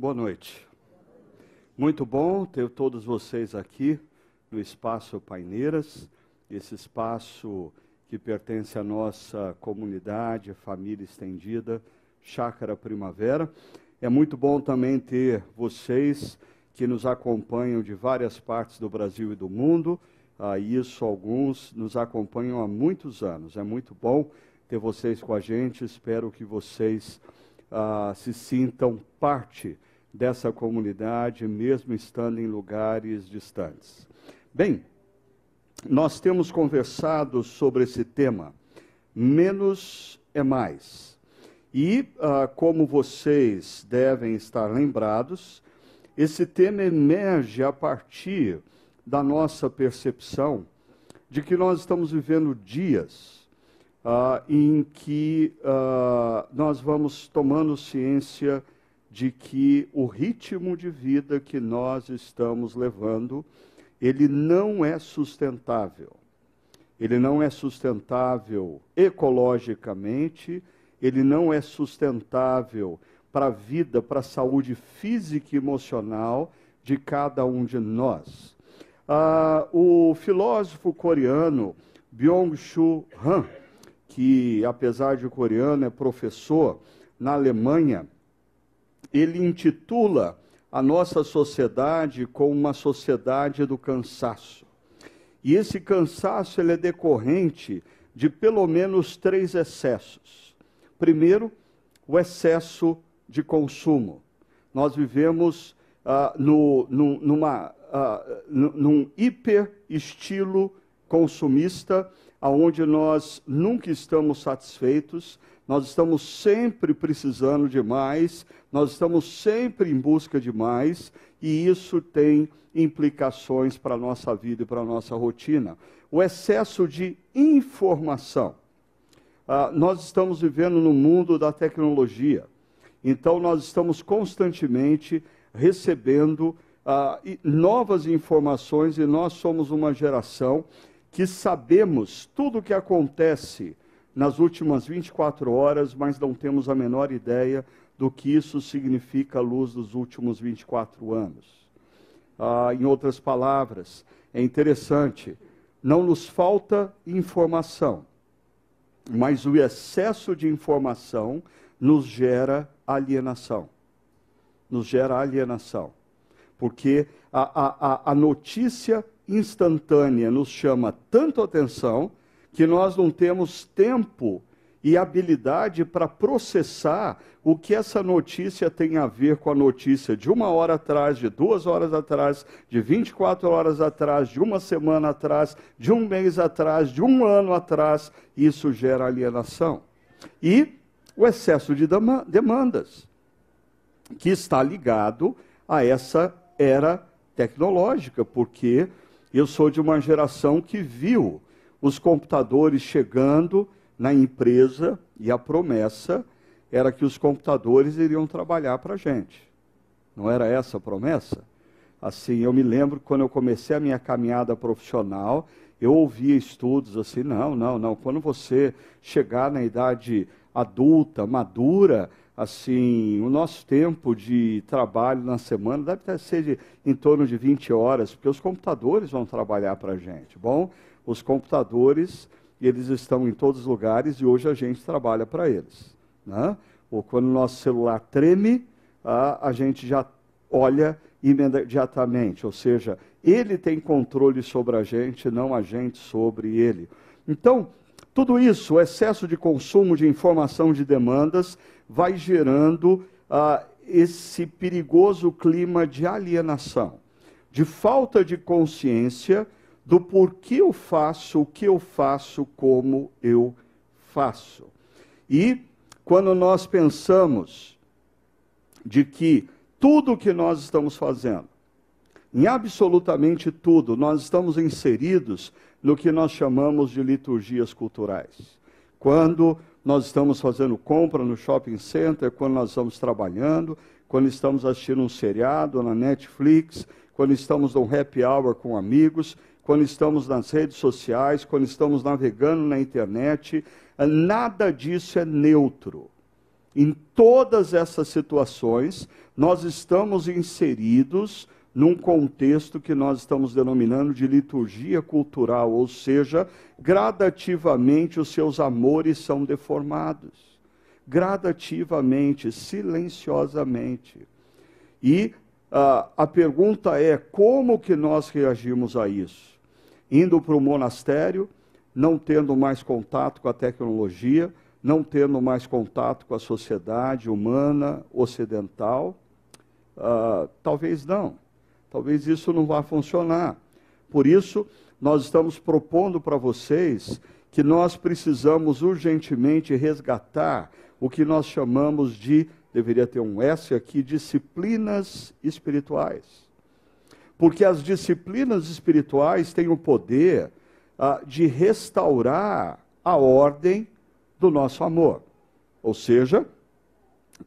Boa noite. Muito bom ter todos vocês aqui no Espaço Paineiras, esse espaço que pertence à nossa comunidade, família estendida, Chácara Primavera. É muito bom também ter vocês que nos acompanham de várias partes do Brasil e do mundo. Ah, isso, alguns nos acompanham há muitos anos. É muito bom ter vocês com a gente. Espero que vocês ah, se sintam parte dessa comunidade, mesmo estando em lugares distantes. Bem, nós temos conversado sobre esse tema, menos é mais. E, ah, como vocês devem estar lembrados, esse tema emerge a partir da nossa percepção de que nós estamos vivendo dias ah, em que ah, nós vamos tomando ciência de que o ritmo de vida que nós estamos levando, ele não é sustentável. Ele não é sustentável ecologicamente, ele não é sustentável para a vida, para a saúde física e emocional de cada um de nós. Ah, o filósofo coreano Byung-Chul Han, que apesar de coreano é professor na Alemanha, ele intitula a nossa sociedade como uma sociedade do cansaço. E esse cansaço ele é decorrente de pelo menos três excessos. Primeiro, o excesso de consumo. Nós vivemos ah, no, no, numa, ah, num hiper estilo consumista, aonde nós nunca estamos satisfeitos, nós estamos sempre precisando de mais, nós estamos sempre em busca de mais, e isso tem implicações para a nossa vida e para a nossa rotina. O excesso de informação. Ah, nós estamos vivendo no mundo da tecnologia, então nós estamos constantemente recebendo ah, novas informações e nós somos uma geração que sabemos tudo o que acontece nas últimas 24 horas, mas não temos a menor ideia do que isso significa à luz dos últimos 24 anos. Ah, em outras palavras, é interessante, não nos falta informação, mas o excesso de informação nos gera alienação. Nos gera alienação. Porque a, a, a notícia instantânea nos chama tanto atenção que nós não temos tempo e habilidade para processar o que essa notícia tem a ver com a notícia de uma hora atrás, de duas horas atrás, de 24 horas atrás, de uma semana atrás, de um mês atrás, de um ano atrás. Isso gera alienação. E o excesso de demandas, que está ligado a essa era tecnológica, porque eu sou de uma geração que viu os computadores chegando na empresa e a promessa era que os computadores iriam trabalhar para a gente. Não era essa a promessa? Assim, eu me lembro quando eu comecei a minha caminhada profissional, eu ouvia estudos assim, não, não, não, quando você chegar na idade adulta, madura, assim, o nosso tempo de trabalho na semana deve ser de, em torno de 20 horas, porque os computadores vão trabalhar para a gente. Bom, os computadores, eles estão em todos os lugares e hoje a gente trabalha para eles. Né? Ou quando o nosso celular treme, a, a gente já olha imediatamente, ou seja, ele tem controle sobre a gente, não a gente sobre ele. Então, tudo isso, o excesso de consumo de informação de demandas, vai gerando ah, esse perigoso clima de alienação, de falta de consciência do porquê eu faço o que eu faço como eu faço. E quando nós pensamos de que tudo o que nós estamos fazendo, em absolutamente tudo, nós estamos inseridos no que nós chamamos de liturgias culturais. Quando nós estamos fazendo compra no shopping center, quando nós estamos trabalhando, quando estamos assistindo um seriado na Netflix, quando estamos num happy hour com amigos, quando estamos nas redes sociais, quando estamos navegando na internet, nada disso é neutro. Em todas essas situações, nós estamos inseridos num contexto que nós estamos denominando de liturgia cultural, ou seja, gradativamente os seus amores são deformados. Gradativamente, silenciosamente. E uh, a pergunta é: como que nós reagimos a isso? Indo para o monastério, não tendo mais contato com a tecnologia, não tendo mais contato com a sociedade humana ocidental? Uh, talvez não. Talvez isso não vá funcionar. Por isso, nós estamos propondo para vocês que nós precisamos urgentemente resgatar o que nós chamamos de, deveria ter um S aqui, disciplinas espirituais. Porque as disciplinas espirituais têm o poder ah, de restaurar a ordem do nosso amor. Ou seja,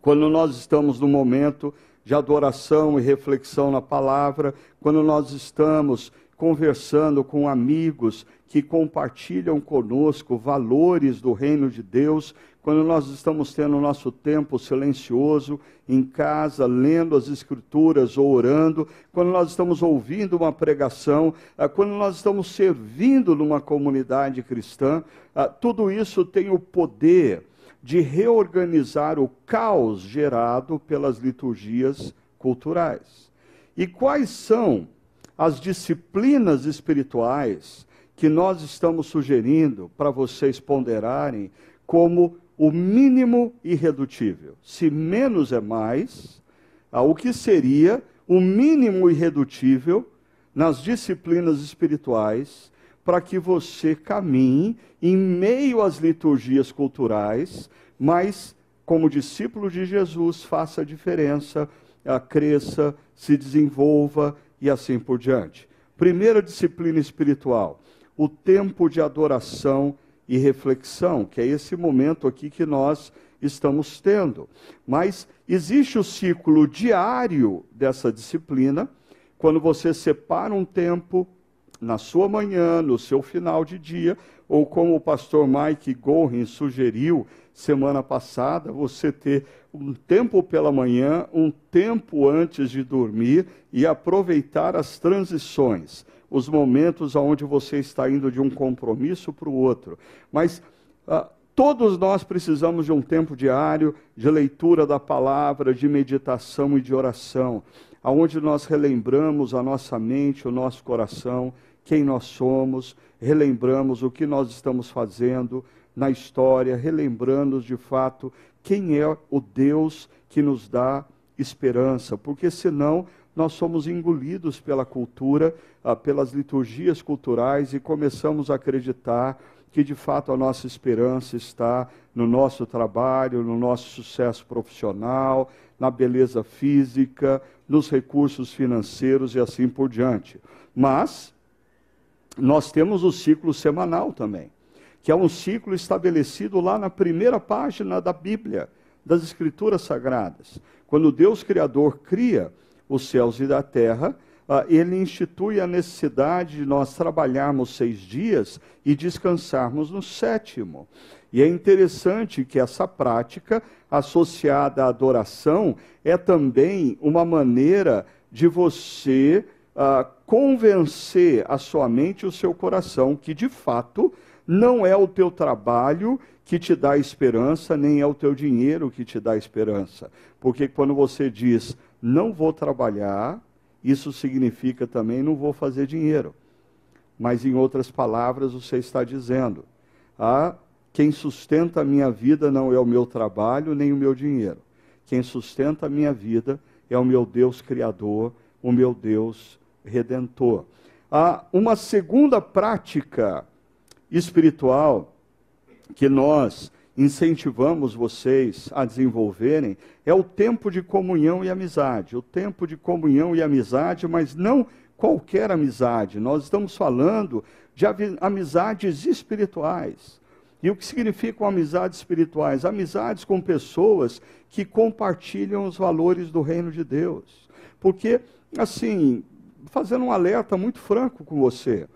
quando nós estamos no momento de adoração e reflexão na palavra, quando nós estamos conversando com amigos que compartilham conosco valores do reino de Deus, quando nós estamos tendo o nosso tempo silencioso em casa, lendo as Escrituras ou orando, quando nós estamos ouvindo uma pregação, ah, quando nós estamos servindo numa comunidade cristã, ah, tudo isso tem o poder de reorganizar o caos gerado pelas liturgias culturais. E quais são as disciplinas espirituais que nós estamos sugerindo para vocês ponderarem como o mínimo irredutível? Se menos é mais, ah, o que seria o mínimo irredutível nas disciplinas espirituais para que você caminhe em meio às liturgias culturais, mas como discípulo de Jesus faça a diferença, a cresça, se desenvolva e assim por diante. Primeira disciplina espiritual, o tempo de adoração e reflexão, que é esse momento aqui que nós estamos tendo. Mas existe o ciclo diário dessa disciplina, quando você separa um tempo na sua manhã, no seu final de dia, ou como o pastor Mike Gorin sugeriu semana passada, você ter um tempo pela manhã, um tempo antes de dormir e aproveitar as transições, os momentos onde você está indo de um compromisso para o outro. Mas ah, todos nós precisamos de um tempo diário de leitura da palavra, de meditação e de oração, aonde nós relembramos a nossa mente, o nosso coração quem nós somos, relembramos o que nós estamos fazendo na história, relembrando de fato quem é o Deus que nos dá esperança, porque senão nós somos engolidos pela cultura, ah, pelas liturgias culturais e começamos a acreditar que de fato a nossa esperança está no nosso trabalho, no nosso sucesso profissional, na beleza física, nos recursos financeiros e assim por diante. Mas nós temos o ciclo semanal também, que é um ciclo estabelecido lá na primeira página da Bíblia, das Escrituras Sagradas. Quando Deus Criador cria os céus e a terra, ah, ele institui a necessidade de nós trabalharmos seis dias e descansarmos no sétimo. E é interessante que essa prática, associada à adoração, é também uma maneira de você uh, convencer a sua mente e o seu coração que, de fato, não é o teu trabalho que te dá esperança, nem é o teu dinheiro que te dá esperança. Porque quando você diz, não vou trabalhar, isso significa também, não vou fazer dinheiro. Mas, em outras palavras, você está dizendo, ah, quem sustenta a minha vida não é o meu trabalho, nem o meu dinheiro. Quem sustenta a minha vida é o meu Deus Criador, o meu Deus redentor. Há uma segunda prática espiritual que nós incentivamos vocês a desenvolverem é o tempo de comunhão e amizade. O tempo de comunhão e amizade, mas não qualquer amizade. Nós estamos falando de amizades espirituais. E o que significam amizades espirituais? Amizades com pessoas que compartilham os valores do reino de Deus. Porque, assim, fazendo um alerta muito franco com você.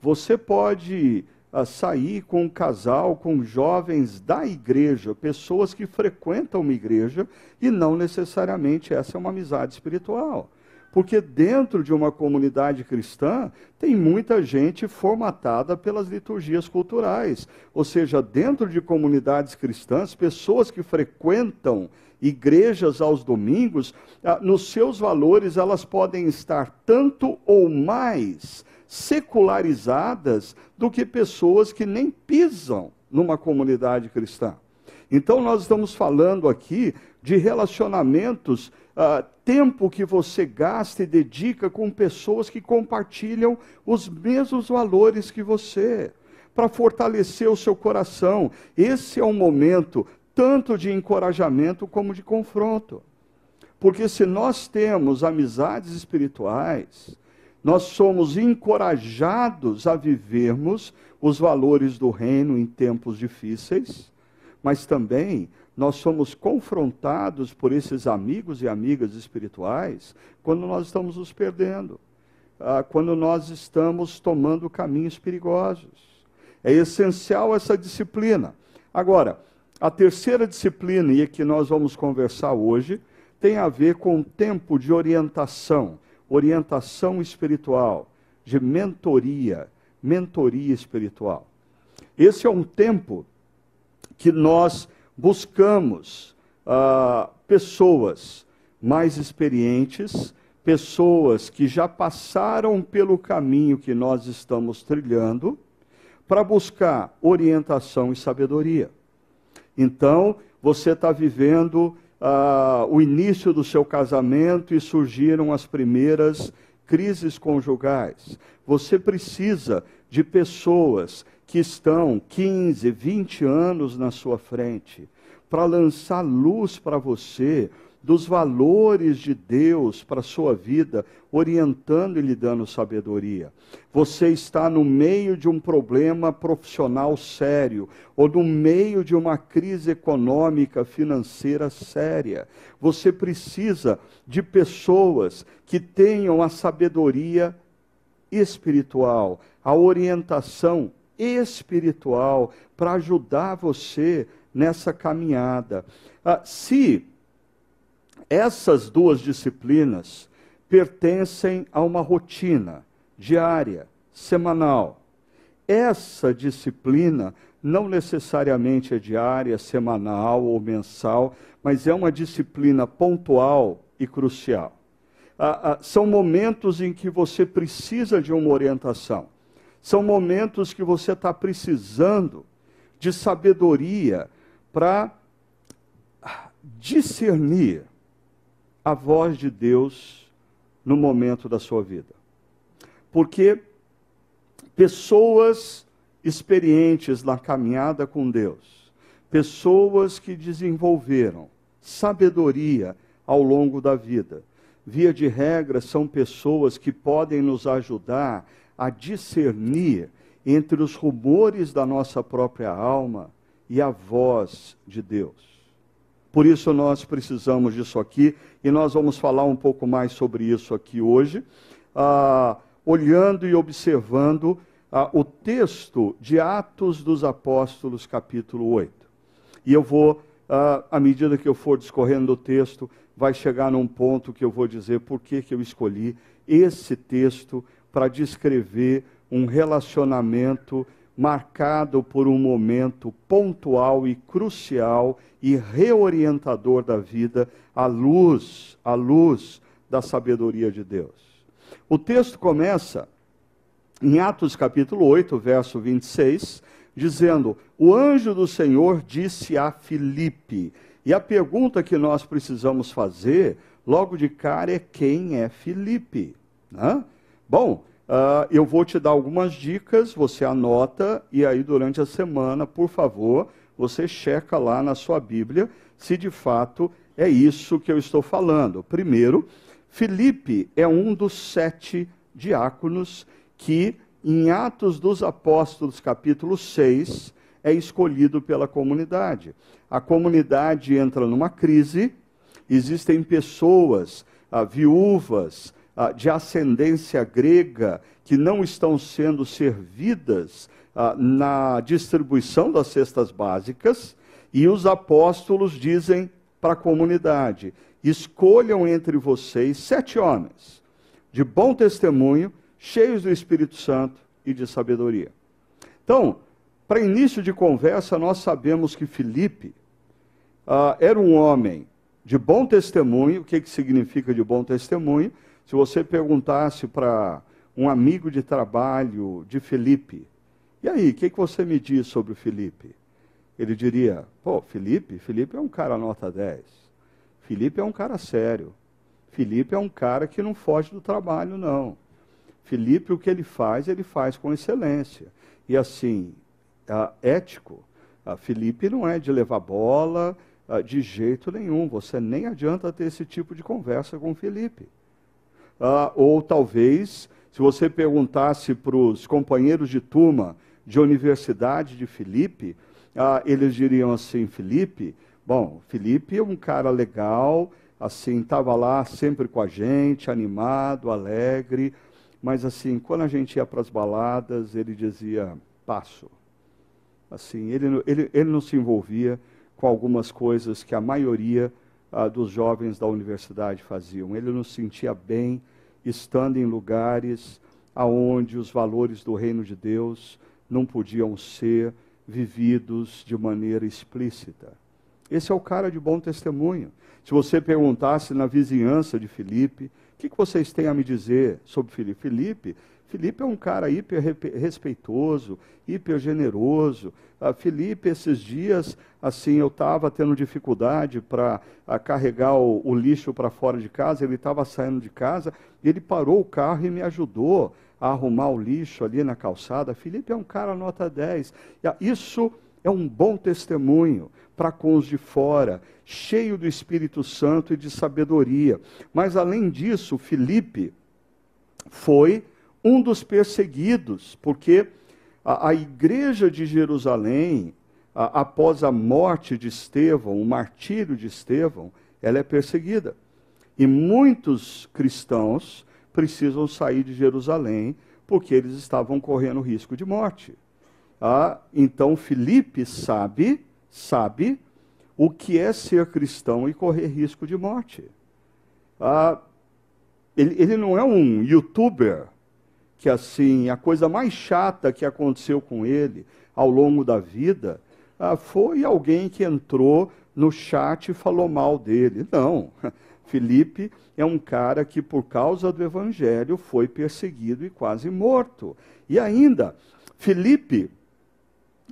Você pode a sair com um casal, com jovens da igreja, pessoas que frequentam uma igreja, e não necessariamente essa é uma amizade espiritual. Porque dentro de uma comunidade cristã tem muita gente formatada pelas liturgias culturais. Ou seja, dentro de comunidades cristãs, pessoas que frequentam igrejas aos domingos, ah, nos seus valores elas podem estar tanto ou mais secularizadas do que pessoas que nem pisam numa comunidade cristã. Então, nós estamos falando aqui de relacionamentos, uh, tempo que você gasta e dedica com pessoas que compartilham os mesmos valores que você, para fortalecer o seu coração. Esse é um momento tanto de encorajamento como de confronto. Porque se nós temos amizades espirituais, nós somos encorajados a vivermos os valores do reino em tempos difíceis, mas também nós somos confrontados por esses amigos e amigas espirituais quando nós estamos nos perdendo, ah, quando nós estamos tomando caminhos perigosos. É essencial essa disciplina. Agora, a terceira disciplina, e que nós vamos conversar hoje, tem a ver com o tempo de orientação orientação espiritual, de mentoria, mentoria espiritual. Esse é um tempo que nós buscamos uh, pessoas mais experientes, pessoas que já passaram pelo caminho que nós estamos trilhando, para buscar orientação e sabedoria. Então, você está vivendo ah, o início do seu casamento e surgiram as primeiras crises conjugais. Você precisa de pessoas que estão 15, 20 anos na sua frente para lançar luz para você dos valores de Deus para a sua vida, orientando e lhe dando sabedoria. Você está no meio de um problema profissional sério, ou no meio de uma crise econômica, financeira séria. Você precisa de pessoas que tenham a sabedoria espiritual, a orientação espiritual para ajudar você nessa caminhada. Ah, se essas duas disciplinas pertencem a uma rotina diária, semanal. Essa disciplina não necessariamente é diária, semanal ou mensal, mas é uma disciplina pontual e crucial. Ah, ah, são momentos em que você precisa de uma orientação. São momentos que você está precisando de sabedoria para discernir a voz de Deus no momento da sua vida. Porque pessoas experientes na caminhada com Deus, pessoas que desenvolveram sabedoria ao longo da vida, via de regra, são pessoas que podem nos ajudar a discernir entre os rumores da nossa própria alma e a voz de Deus. Por isso nós precisamos disso aqui e nós vamos falar um pouco mais sobre isso aqui hoje, ah, olhando e observando ah, o texto de Atos dos Apóstolos, capítulo 8. E eu vou, ah, à medida que eu for discorrendo o texto, vai chegar num ponto que eu vou dizer por que, que eu escolhi esse texto para descrever um relacionamento marcado por um momento pontual e crucial e reorientador da vida à luz, à luz da sabedoria de Deus. O texto começa em Atos capítulo 8, verso 26, dizendo: O anjo do Senhor disse a Filipe. E a pergunta que nós precisamos fazer, logo de cara, é quem é Filipe? Né? Bom, Uh, eu vou te dar algumas dicas, você anota, e aí durante a semana, por favor, você checa lá na sua Bíblia se de fato é isso que eu estou falando. Primeiro, Filipe é um dos sete diáconos que, em Atos dos Apóstolos, capítulo 6, é escolhido pela comunidade. A comunidade entra numa crise, existem pessoas, ah, viúvas, ah, de ascendência grega que não estão sendo servidas ah, na distribuição das cestas básicas, e os apóstolos dizem para a comunidade: escolham entre vocês sete homens de bom testemunho, cheios do Espírito Santo e de sabedoria. Então, para início de conversa, nós sabemos que Filipe uh, era um homem de bom testemunho. O que, que significa de bom testemunho? Se você perguntasse para um amigo de trabalho de Felipe, e aí, o que, que você me diz sobre o Felipe? Ele diria, pô, Felipe, Felipe é um cara nota 10. Felipe é um cara sério. Felipe é um cara que não foge do trabalho, não. Felipe, o que ele faz, ele faz com excelência. E assim, ético. Felipe não é de levar bola de jeito nenhum. Você nem adianta ter esse tipo de conversa com Felipe. Ou talvez, se você perguntasse para os companheiros de turma de universidade de Felipe, eles diriam assim: Felipe, bom, Felipe é um cara legal, assim, estava lá sempre com a gente, animado, alegre, mas assim, quando a gente ia para as baladas, ele dizia, passo. Assim, ele, ele, ele não se envolvia com algumas coisas que a maioria ah, dos jovens da universidade faziam. Ele não se sentia bem estando em lugares aonde os valores do reino de Deus não podiam ser vividos de maneira explícita. Esse é o cara de bom testemunho. Se você perguntasse na vizinhança de Filipe, que, que vocês têm a me dizer sobre Filipe? Filipe, Filipe é um cara hiper respeitoso, hiper generoso. Ah, Filipe, esses dias, assim, eu estava tendo dificuldade para ah, carregar o, o lixo para fora de casa, ele estava saindo de casa, ele parou o carro e me ajudou a arrumar o lixo ali na calçada. Filipe é um cara nota 10. Ah, isso é um bom testemunho para com os de fora, cheio do Espírito Santo e de sabedoria. Mas além disso, Filipe foi um dos perseguidos, porque a, a igreja de Jerusalém, a, após a morte de Estevão, o martírio de Estevão, ela é perseguida. E muitos cristãos precisam sair de Jerusalém porque eles estavam correndo risco de morte. Ah, então Filipe sabe sabe o que é ser cristão e correr risco de morte. Ah, ele, ele não é um youtuber que, assim, a coisa mais chata que aconteceu com ele ao longo da vida ah, foi alguém que entrou no chat e falou mal dele. Não. Felipe é um cara que, por causa do evangelho, foi perseguido e quase morto. E ainda, Felipe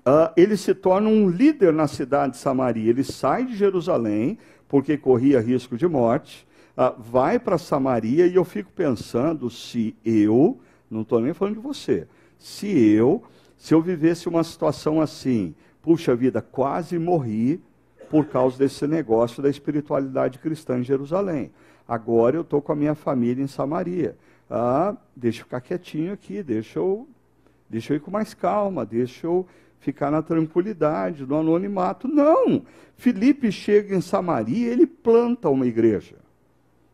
uh, ele se torna um líder na cidade de Samaria. Ele sai de Jerusalém, porque corria risco de morte, uh, vai para Samaria, e eu fico pensando se eu, não estou nem falando de você, se eu, se eu vivesse uma situação assim, puxa vida, quase morri por causa desse negócio da espiritualidade cristã em Jerusalém. Agora eu estou com a minha família em Samaria. Ah, deixa eu ficar quietinho aqui, deixa eu, deixa eu ir com mais calma, deixa eu ficar na tranquilidade, no anonimato. Não! Felipe chega em Samaria, ele planta uma igreja.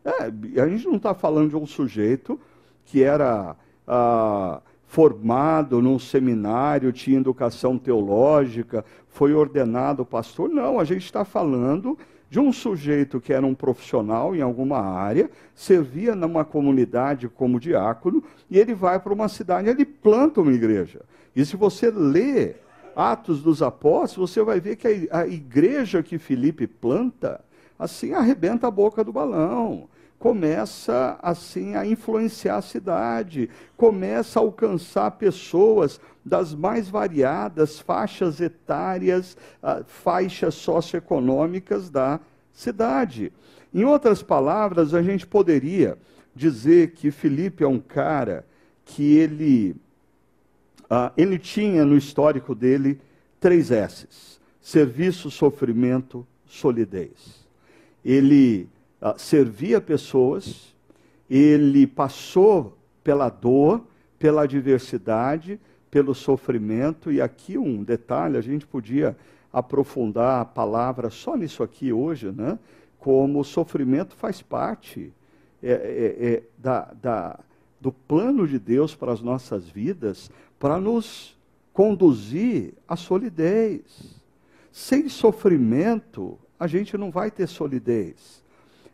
É, a gente não está falando de um sujeito que era ah, formado num seminário, tinha educação teológica, foi ordenado pastor. Não, a gente está falando de um sujeito que era um profissional em alguma área, servia numa comunidade como diácono, e ele vai para uma cidade, ele planta uma igreja. E se você lê Atos dos Apóstolos, você vai ver que a, igreja que Filipe planta, assim, arrebenta a boca do balão. Começa, assim, a influenciar a cidade, começa a alcançar pessoas das mais variadas faixas etárias, uh, faixas socioeconômicas da cidade. Em outras palavras, a gente poderia dizer que Filipe é um cara que ele ah, ele tinha no histórico dele três S's: serviço, sofrimento, solidez. Ele ah, servia pessoas, ele passou pela dor, pela adversidade, pelo sofrimento, e aqui um detalhe: a gente podia aprofundar a palavra só nisso aqui hoje, né? como o sofrimento faz parte é, é, é, da, da, do plano de Deus para as nossas vidas, para nos conduzir à solidez. Sem sofrimento, a gente não vai ter solidez.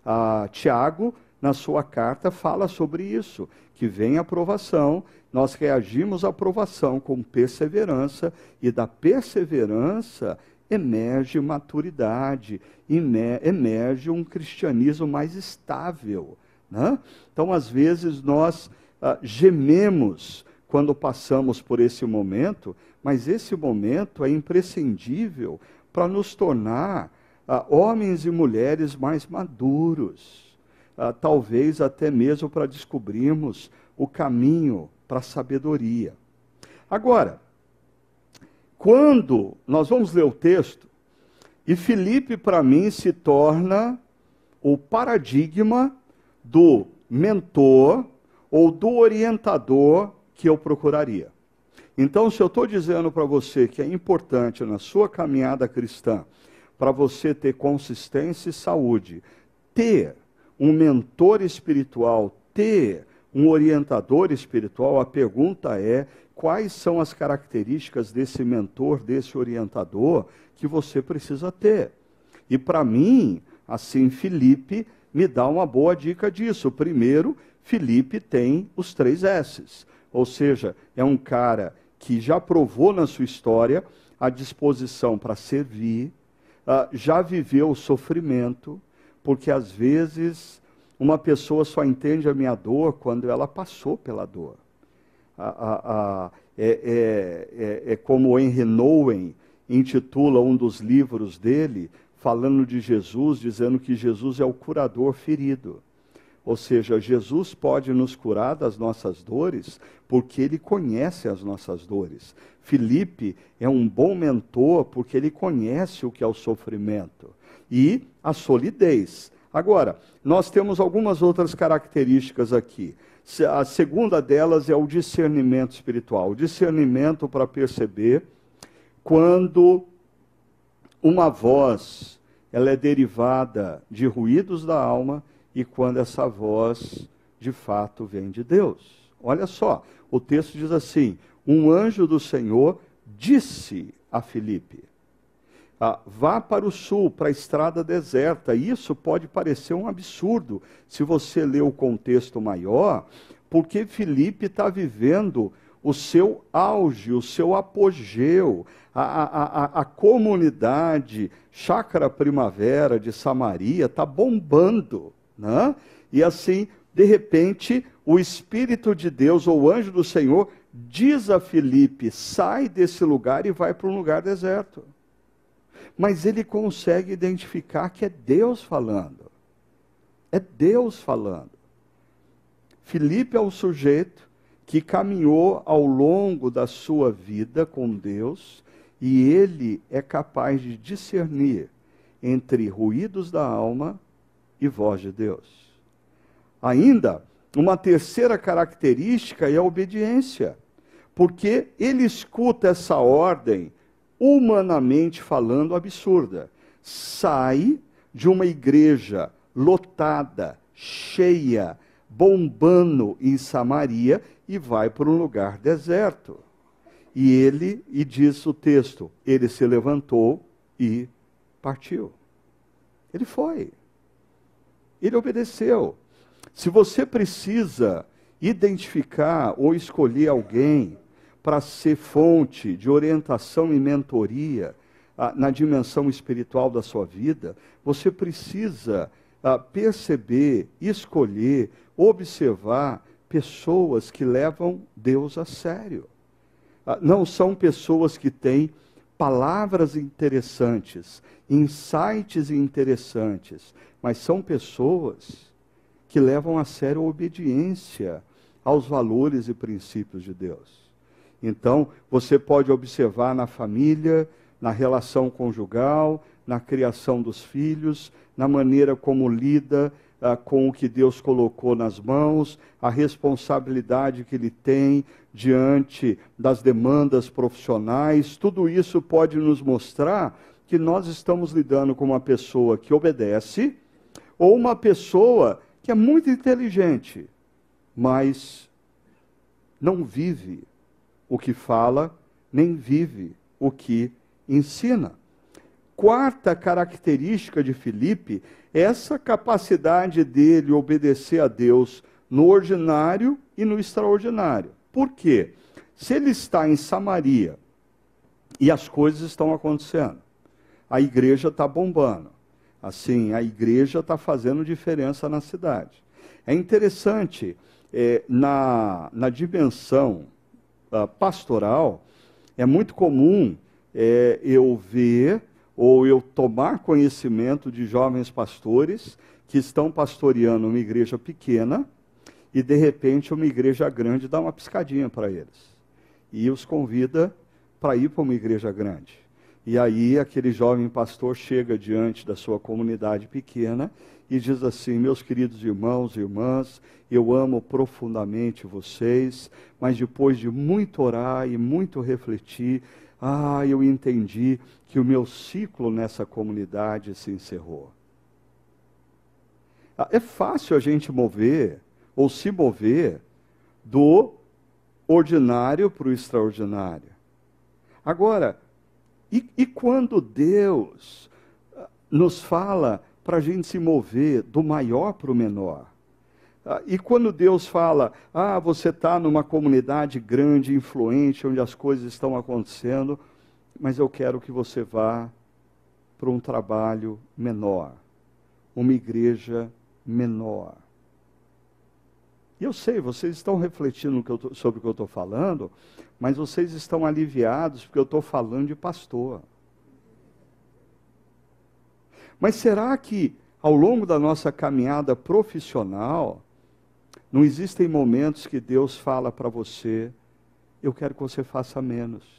Ah, Tiago, na sua carta, fala sobre isso, que vem a aprovação, nós reagimos à aprovação com perseverança, e da perseverança emerge maturidade, emerge um cristianismo mais estável. Né? Então, às vezes, nós ah, gememos quando passamos por esse momento, mas esse momento é imprescindível para nos tornar ah, homens e mulheres mais maduros, ah, talvez até mesmo para descobrirmos o caminho para a sabedoria. Agora, quando nós vamos ler o texto, e Felipe, para mim, se torna o paradigma do mentor ou do orientador que eu procuraria. Então, se eu estou dizendo para você que é importante na sua caminhada cristã, para você ter consistência e saúde, ter um mentor espiritual, ter um orientador espiritual, a pergunta é: quais são as características desse mentor, desse orientador que você precisa ter? E para mim, assim, Felipe me dá uma boa dica disso. Primeiro, Felipe tem os três S's. Ou seja, é um cara que já provou na sua história a disposição para servir, uh, já viveu o sofrimento, porque às vezes uma pessoa só entende a minha dor quando ela passou pela dor. é, é, é, é, como Henry Nouwen intitula um dos livros dele, falando de Jesus, dizendo que Jesus é o curador ferido. Ou seja, Jesus pode nos curar das nossas dores porque ele conhece as nossas dores. Felipe é um bom mentor porque ele conhece o que é o sofrimento e a solidez. Agora, nós temos algumas outras características aqui. A segunda delas é o discernimento espiritual o discernimento para perceber quando uma voz ela é derivada de ruídos da alma e quando essa voz de fato vem de Deus. Olha só, o texto diz assim: um anjo do Senhor disse a Filipe: ah, vá para o sul, para a estrada deserta. Isso pode parecer um absurdo se você ler o contexto maior, porque Filipe está vivendo o seu auge, o seu apogeu, a, a, a, a comunidade Chácara Primavera de Samaria está bombando. Né? E assim, de repente, o Espírito de Deus, ou o anjo do Senhor, diz a Filipe: sai desse lugar e vai para um lugar deserto. Mas ele consegue identificar que é Deus falando. É Deus falando. Filipe é o sujeito que caminhou ao longo da sua vida com Deus e ele é capaz de discernir entre ruídos da alma e voz de Deus. Ainda, uma terceira característica é a obediência, porque ele escuta essa ordem, humanamente falando, absurda. Sai de uma igreja lotada, cheia, bombando em Samaria e vai para um lugar deserto. E ele, e diz o texto, ele se levantou e partiu. Ele foi. Ele obedeceu. Se você precisa identificar ou escolher alguém para ser fonte de orientação e mentoria ah, na dimensão espiritual da sua vida, você precisa ah, perceber, escolher, observar pessoas que levam Deus a sério. Ah, não são pessoas que têm palavras interessantes, insights interessantes, mas são pessoas que levam a sério a obediência aos valores e princípios de Deus. Então, você pode observar na família, na relação conjugal, na criação dos filhos, na maneira como lida ah, com o que Deus colocou nas mãos, a responsabilidade que ele tem diante das demandas profissionais, tudo isso pode nos mostrar que nós estamos lidando com uma pessoa que obedece ou uma pessoa que é muito inteligente, mas não vive o que fala nem vive o que ensina. Quarta característica de Filipe essa capacidade dele obedecer a Deus no ordinário e no extraordinário. Por quê? Se ele está em Samaria e as coisas estão acontecendo, a igreja está bombando, assim, a igreja está fazendo diferença na cidade. É interessante, é, na, na dimensão uh, pastoral, é muito comum é, eu ver ou eu tomar conhecimento de jovens pastores que estão pastoreando uma igreja pequena e de repente uma igreja grande dá uma piscadinha para eles e os convida para ir para uma igreja grande. E aí aquele jovem pastor chega diante da sua comunidade pequena e diz assim: Meus queridos irmãos e irmãs, eu amo profundamente vocês, mas depois de muito orar e muito refletir, ah, eu entendi que o meu ciclo nessa comunidade se encerrou. Ah, é fácil a gente mover ou se mover do ordinário para o extraordinário. Agora, e, e quando Deus ah, nos fala para a gente se mover do maior para o menor? Ah, e quando Deus fala, ah, você está numa comunidade grande, influente, onde as coisas estão acontecendo, mas eu quero que você vá para um trabalho menor, uma igreja menor. E eu sei, vocês estão refletindo tô, sobre o que eu estou falando, mas vocês estão aliviados porque eu estou falando de pastor. Mas será que ao longo da nossa caminhada profissional, não existem momentos que Deus fala para você, eu quero que você faça menos?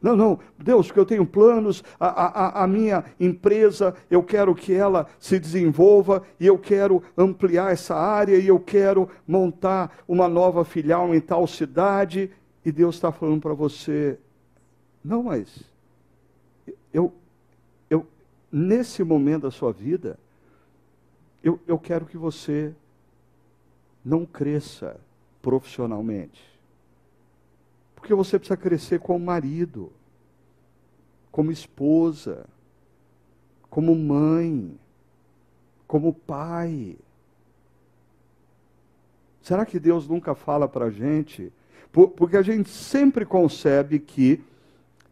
Não, não, Deus, porque eu tenho planos, a, a, a, minha empresa, eu quero que ela se desenvolva e eu quero ampliar essa área e eu quero montar uma nova filial em tal cidade. E Deus está falando para você, não, mas eu, eu, nesse momento da sua vida, eu, eu quero que você não cresça profissionalmente. Porque você precisa crescer como marido, como esposa, como mãe, como pai. Será que Deus nunca fala para a gente? Porque a gente sempre concebe que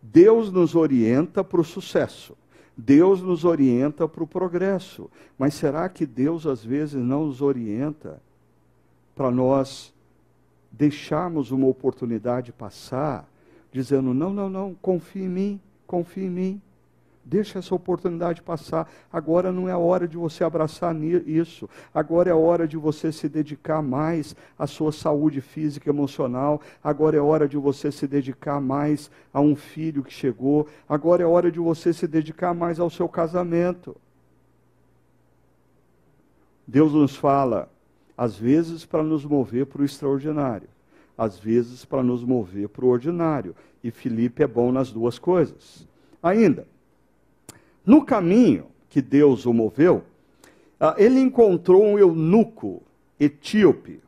Deus nos orienta para o sucesso. Deus nos orienta para o progresso. Mas será que Deus às vezes não nos orienta para nós deixarmos uma oportunidade passar, dizendo: não, não, não, confie em mim, confie em mim. Deixa essa oportunidade passar. Agora não é a hora de você abraçar isso. Agora é a hora de você se dedicar mais à sua saúde física e emocional. Agora é hora de você se dedicar mais a um filho que chegou. Agora é hora de você se dedicar mais ao seu casamento. Deus nos fala: às vezes para nos mover para o extraordinário, às vezes para nos mover para o ordinário. E Filipe é bom nas duas coisas. Ainda, no caminho que Deus o moveu, ah, ele encontrou um eunuco etíope,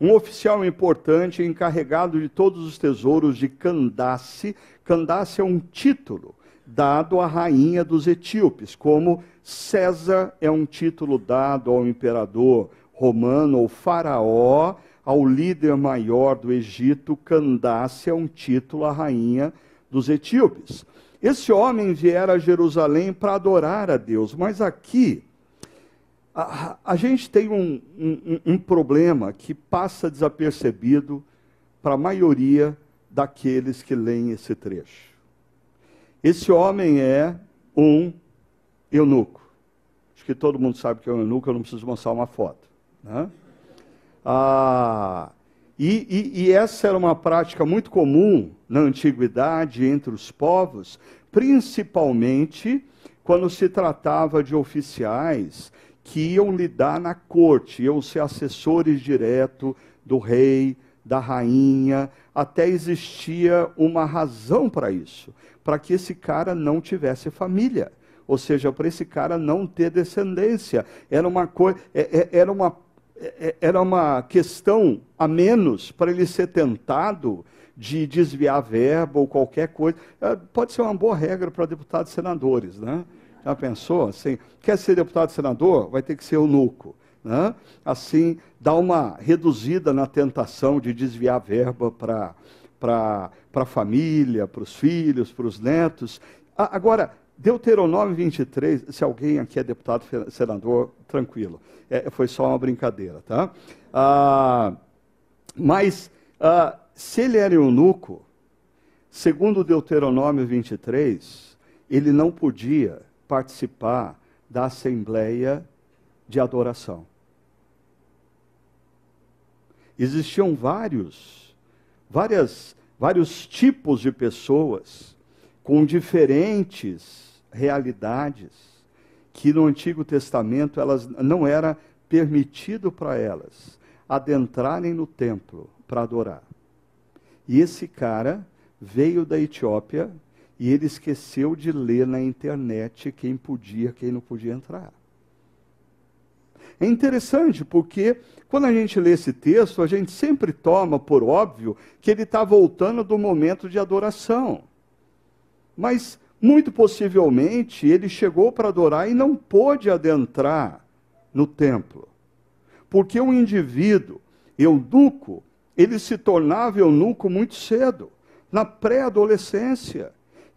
um oficial importante encarregado de todos os tesouros de Candace. Candace é um título dado à rainha dos etíopes, como César é um título dado ao imperador romano ou faraó ao líder maior do Egito, Candace, é um título à rainha dos etíopes. Esse homem viera a Jerusalém para adorar a Deus, mas aqui a, a gente tem um, um, um problema que passa desapercebido para a maioria daqueles que leem esse trecho. Esse homem é um eunuco. Acho que todo mundo sabe que é um eunuco, eu não preciso mostrar uma foto. Né? Ah, e, e, e essa era uma prática muito comum na antiguidade entre os povos, principalmente quando se tratava de oficiais que iam lidar na corte, iam ser assessores direto do rei, da rainha, até existia uma razão para isso, para que esse cara não tivesse família, ou seja, para esse cara não ter descendência. Era uma coisa, é, é, era uma era uma questão a menos para ele ser tentado de desviar verba ou qualquer coisa. É, pode ser uma boa regra para deputados e senadores, né? Já pensou? Assim, quer ser deputado e senador? Vai ter que ser eunuco. Né? Assim, dá uma reduzida na tentação de desviar verba para a família, para os filhos, para os netos. Agora, Deuteronômio 23, se alguém aqui é deputado, senador, tranquilo. É, foi só uma brincadeira, tá? Ah, mas, ah, se ele era eunuco, segundo Deuteronômio 23, ele não podia participar da assembleia de adoração. Existiam vários, várias, vários tipos de pessoas com diferentes realidades que no Antigo Testamento elas não era permitido para elas adentrarem no templo para adorar. E esse cara veio da Etiópia e ele esqueceu de ler na internet quem podia, quem não podia entrar. É interessante porque quando a gente lê esse texto, a gente sempre toma por óbvio que ele está voltando do momento de adoração. Mas, muito possivelmente, ele chegou para adorar e não pôde adentrar no templo. Porque o indivíduo, eunuco, ele se tornava eunuco muito cedo, na pré-adolescência.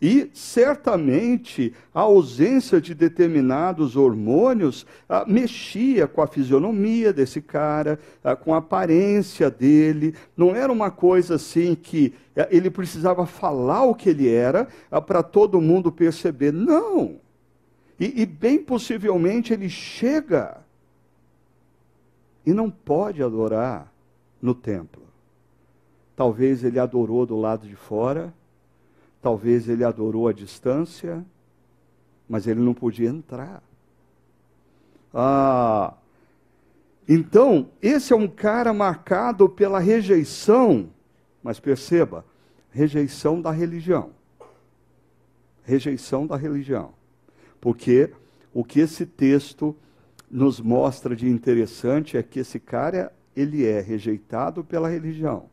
E certamente a ausência de determinados hormônios ah, mexia com a fisionomia desse cara, ah, com a aparência dele. Não era uma coisa assim que ah, ele precisava falar o que ele era ah, para todo mundo perceber. Não! E, e bem possivelmente ele chega e não pode adorar no templo. Talvez ele adorou do lado de fora Talvez ele adorou à distância, mas ele não podia entrar. Ah, então, esse é um cara marcado pela rejeição, mas perceba, rejeição da religião. Rejeição da religião. Porque o que esse texto nos mostra de interessante é que esse cara, ele é rejeitado pela religião.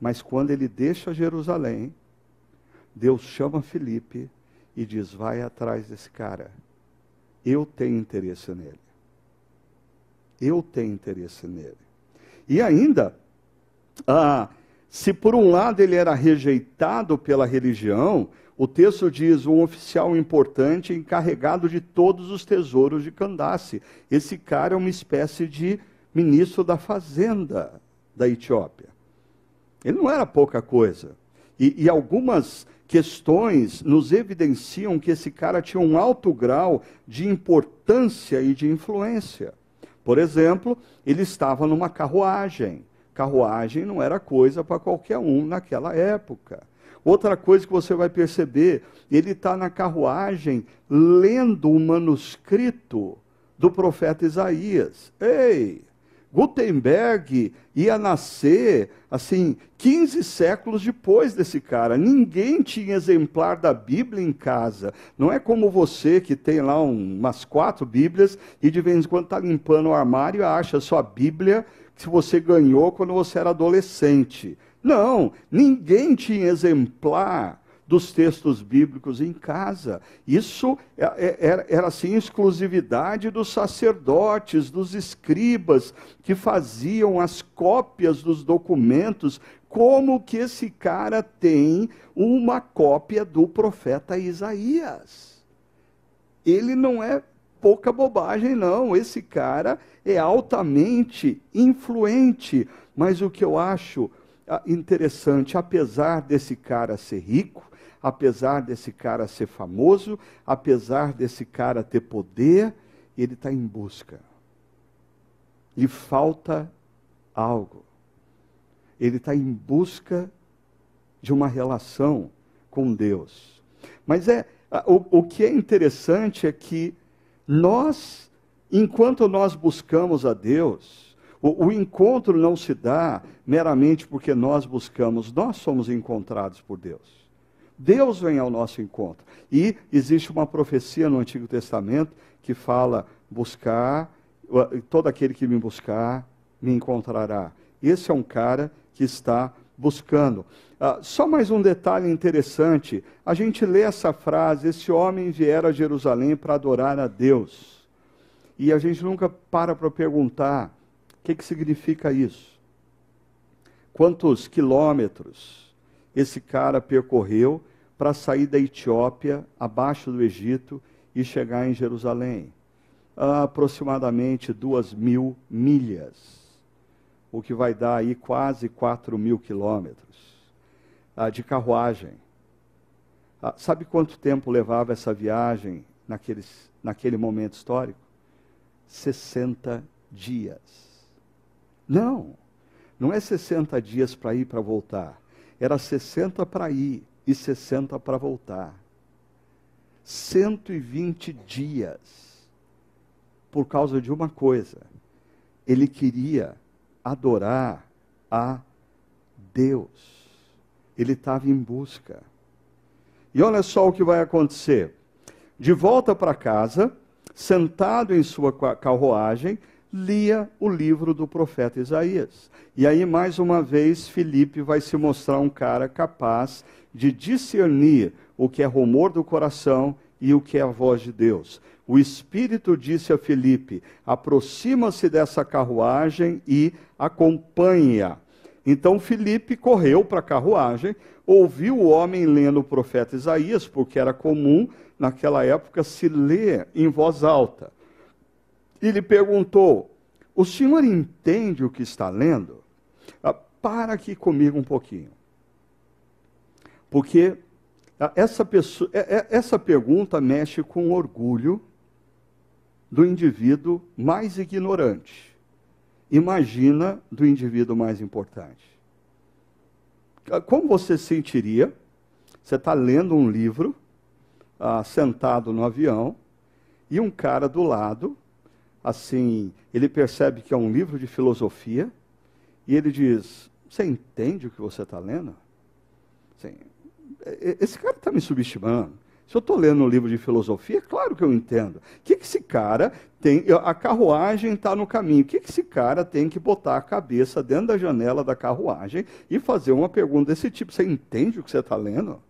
Mas quando ele deixa Jerusalém, Deus chama Felipe e diz: vai atrás desse cara. Eu tenho interesse nele. Eu tenho interesse nele. E ainda, ah, se por um lado ele era rejeitado pela religião, o texto diz um oficial importante encarregado de todos os tesouros de Candace. Esse cara é uma espécie de ministro da fazenda da Etiópia. Ele não era pouca coisa. E, e algumas questões nos evidenciam que esse cara tinha um alto grau de importância e de influência. Por exemplo, ele estava numa carruagem. Carruagem não era coisa para qualquer um naquela época. Outra coisa que você vai perceber, ele está na carruagem lendo o manuscrito do profeta Isaías. Ei, Gutenberg ia nascer, assim, 15 séculos depois desse cara. Ninguém tinha exemplar da Bíblia em casa. Não é como você que tem lá umas quatro Bíblias e de vez em quando está limpando o armário e acha a sua Bíblia que você ganhou quando você era adolescente. Não, ninguém tinha exemplar dos textos bíblicos em casa. Isso é, é, era, era assim exclusividade dos sacerdotes, dos escribas, que faziam as cópias dos documentos. Como que esse cara tem uma cópia do profeta Isaías? Ele não é pouca bobagem, não. Esse cara é altamente influente. Mas o que eu acho ah, interessante, apesar desse cara ser rico, apesar desse cara ser famoso, apesar desse cara ter poder, ele está em busca. Lhe falta algo. Ele está em busca de uma relação com Deus. Mas é o, o que é interessante é que nós, enquanto nós buscamos a Deus, o, o, encontro não se dá meramente porque nós buscamos, nós somos encontrados por Deus. Deus vem ao nosso encontro. E existe uma profecia no Antigo Testamento que fala: buscar, todo aquele que me buscar, me encontrará. Esse é um cara que está buscando. Ah, só mais um detalhe interessante: a gente lê essa frase, esse homem viera a Jerusalém para adorar a Deus. E a gente nunca para para perguntar o que, que significa isso. Quantos quilômetros esse cara percorreu para sair da Etiópia, abaixo do Egito, e chegar em Jerusalém? aproximadamente duas mil milhas, o que vai dar aí quase quatro mil quilômetros ah, de carruagem. Ah, sabe quanto tempo levava essa viagem naqueles, naquele momento histórico? 60 dias. Não, não é 60 dias para ir para voltar. Era 60 para ir e 60 para voltar. 120 dias por causa de uma coisa. Ele queria adorar a Deus. Ele estava em busca. E olha só o que vai acontecer. De volta para casa, sentado em sua carruagem, lia o livro do profeta Isaías. E aí, mais uma vez, Felipe vai se mostrar um cara capaz de discernir o que é rumor do coração e o que é a voz de Deus o Espírito disse a Felipe: aproxima-se dessa carruagem e acompanha. Então Felipe correu para a carruagem, ouviu o homem lendo o profeta Isaías, porque era comum naquela época se ler em voz alta. E lhe perguntou: O senhor entende o que está lendo? Ah, para aqui comigo um pouquinho. Porque ah, essa, pessoa, é, é, essa pergunta mexe com orgulho do indivíduo mais ignorante. Imagina do indivíduo mais importante. Como você sentiria? Você está lendo um livro, ah, sentado no avião, e um cara do lado, assim, ele percebe que é um livro de filosofia, e ele diz: Você entende o que você está lendo? Assim, esse cara está me subestimando. Se eu estou lendo um livro de filosofia, é claro que eu entendo. O que, que esse cara tem. A carruagem está no caminho. O que, que esse cara tem que botar a cabeça dentro da janela da carruagem e fazer uma pergunta desse tipo? Você entende o que você está lendo?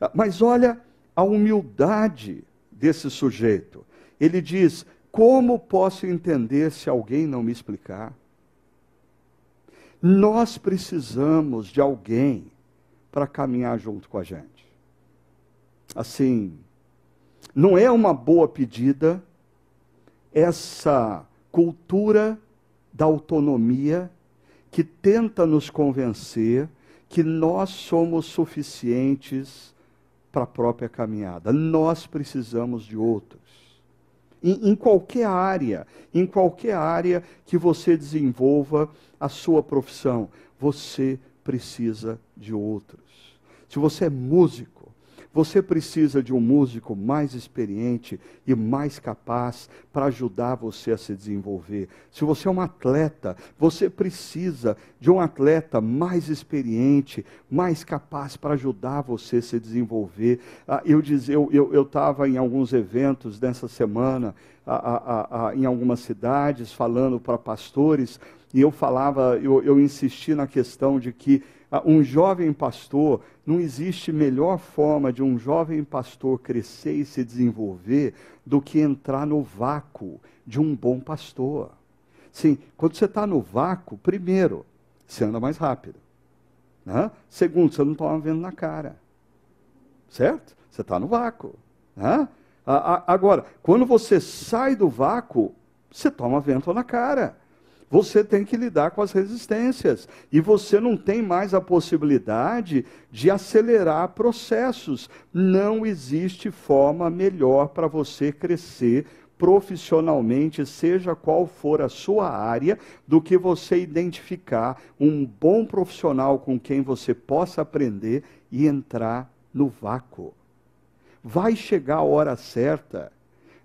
Ah, mas olha a humildade desse sujeito. Ele diz: Como posso entender se alguém não me explicar? Nós precisamos de alguém para caminhar junto com a gente assim, não é uma boa pedida essa cultura da autonomia que tenta nos convencer que nós somos suficientes para a própria caminhada. Nós precisamos de outros. Em, em, qualquer área, em qualquer área que você desenvolva a sua profissão, você precisa de outros. Se você é músico, você precisa de um músico mais experiente e mais capaz para ajudar você a se desenvolver. Se você é um atleta, você precisa de um atleta mais experiente, mais capaz para ajudar você a se desenvolver. Ah, eu estava eu, eu, em alguns eventos nessa semana, em algumas cidades, falando para pastores, e eu falava, eu, eu insisti na questão de que um jovem pastor, não existe melhor forma de um jovem pastor crescer e se desenvolver do que entrar no vácuo de um bom pastor. Sim, quando você está no vácuo, primeiro, você anda mais rápido. Né? Segundo, você não está vendo na cara. Certo? Você está no vácuo. Né? Agora, quando você sai do vácuo, você toma vento na cara você tem que lidar com as resistências. E você não tem mais a possibilidade de acelerar processos. Não existe forma melhor para você crescer profissionalmente, seja qual for a sua área, do que você identificar um bom profissional com quem você possa aprender e entrar no vácuo. Vai chegar a hora certa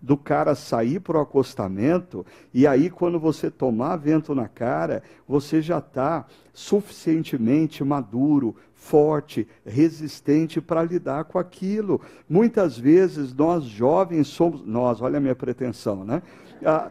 do cara sair para o acostamento, e aí, quando você tomar vento na cara, você já está suficientemente maduro, forte, resistente para lidar com aquilo. Muitas vezes nós jovens somos, nós, olha a minha pretensão, né? Ah,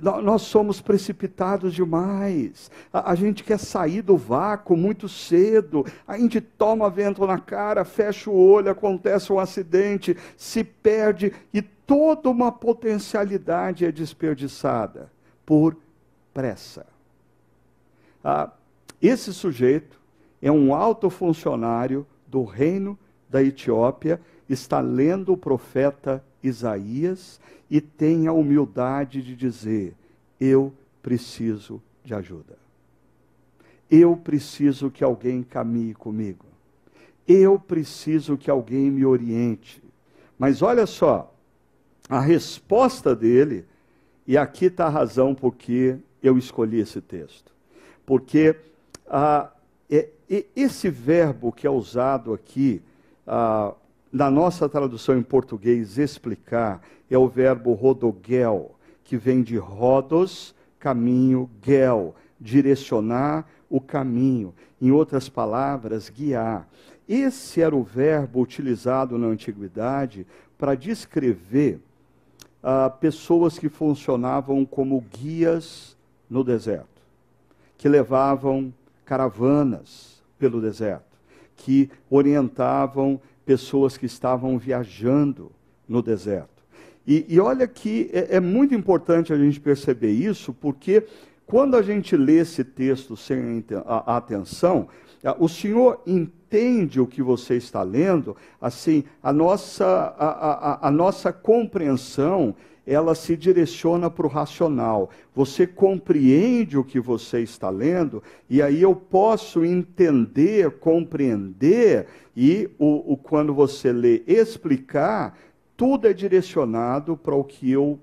nós somos precipitados demais. A, gente quer sair do vácuo muito cedo. A gente toma vento na cara, fecha o olho, acontece um acidente, se perde e toda uma potencialidade é desperdiçada por pressa. Ah, esse sujeito é um alto funcionário do reino da Etiópia, está lendo o profeta Isaías e tem a humildade de dizer: Eu preciso de ajuda. Eu preciso que alguém caminhe comigo. Eu preciso que alguém me oriente. Mas olha só, a resposta dele, e aqui está a razão por que eu escolhi esse texto. Porque ah, é, esse verbo que é usado aqui, ah, na nossa tradução em português, explicar, é o verbo rodogel, que vem de rodos, caminho, gel, direcionar o caminho. Em outras palavras, guiar. Esse era o verbo utilizado na antiguidade para descrever ah, pessoas que funcionavam como guias no deserto, que levavam caravanas pelo deserto, que orientavam pessoas que estavam viajando no deserto. E, e olha que é, é muito importante a gente perceber isso, porque quando a gente lê esse texto sem a, atenção, o Senhor entende o que você está lendo, assim, a nossa, a, a, a nossa compreensão ela se direciona para o racional. Você compreende o que você está lendo, e aí eu posso entender, compreender, e o, o quando você lê explicar, tudo é direcionado para o que eu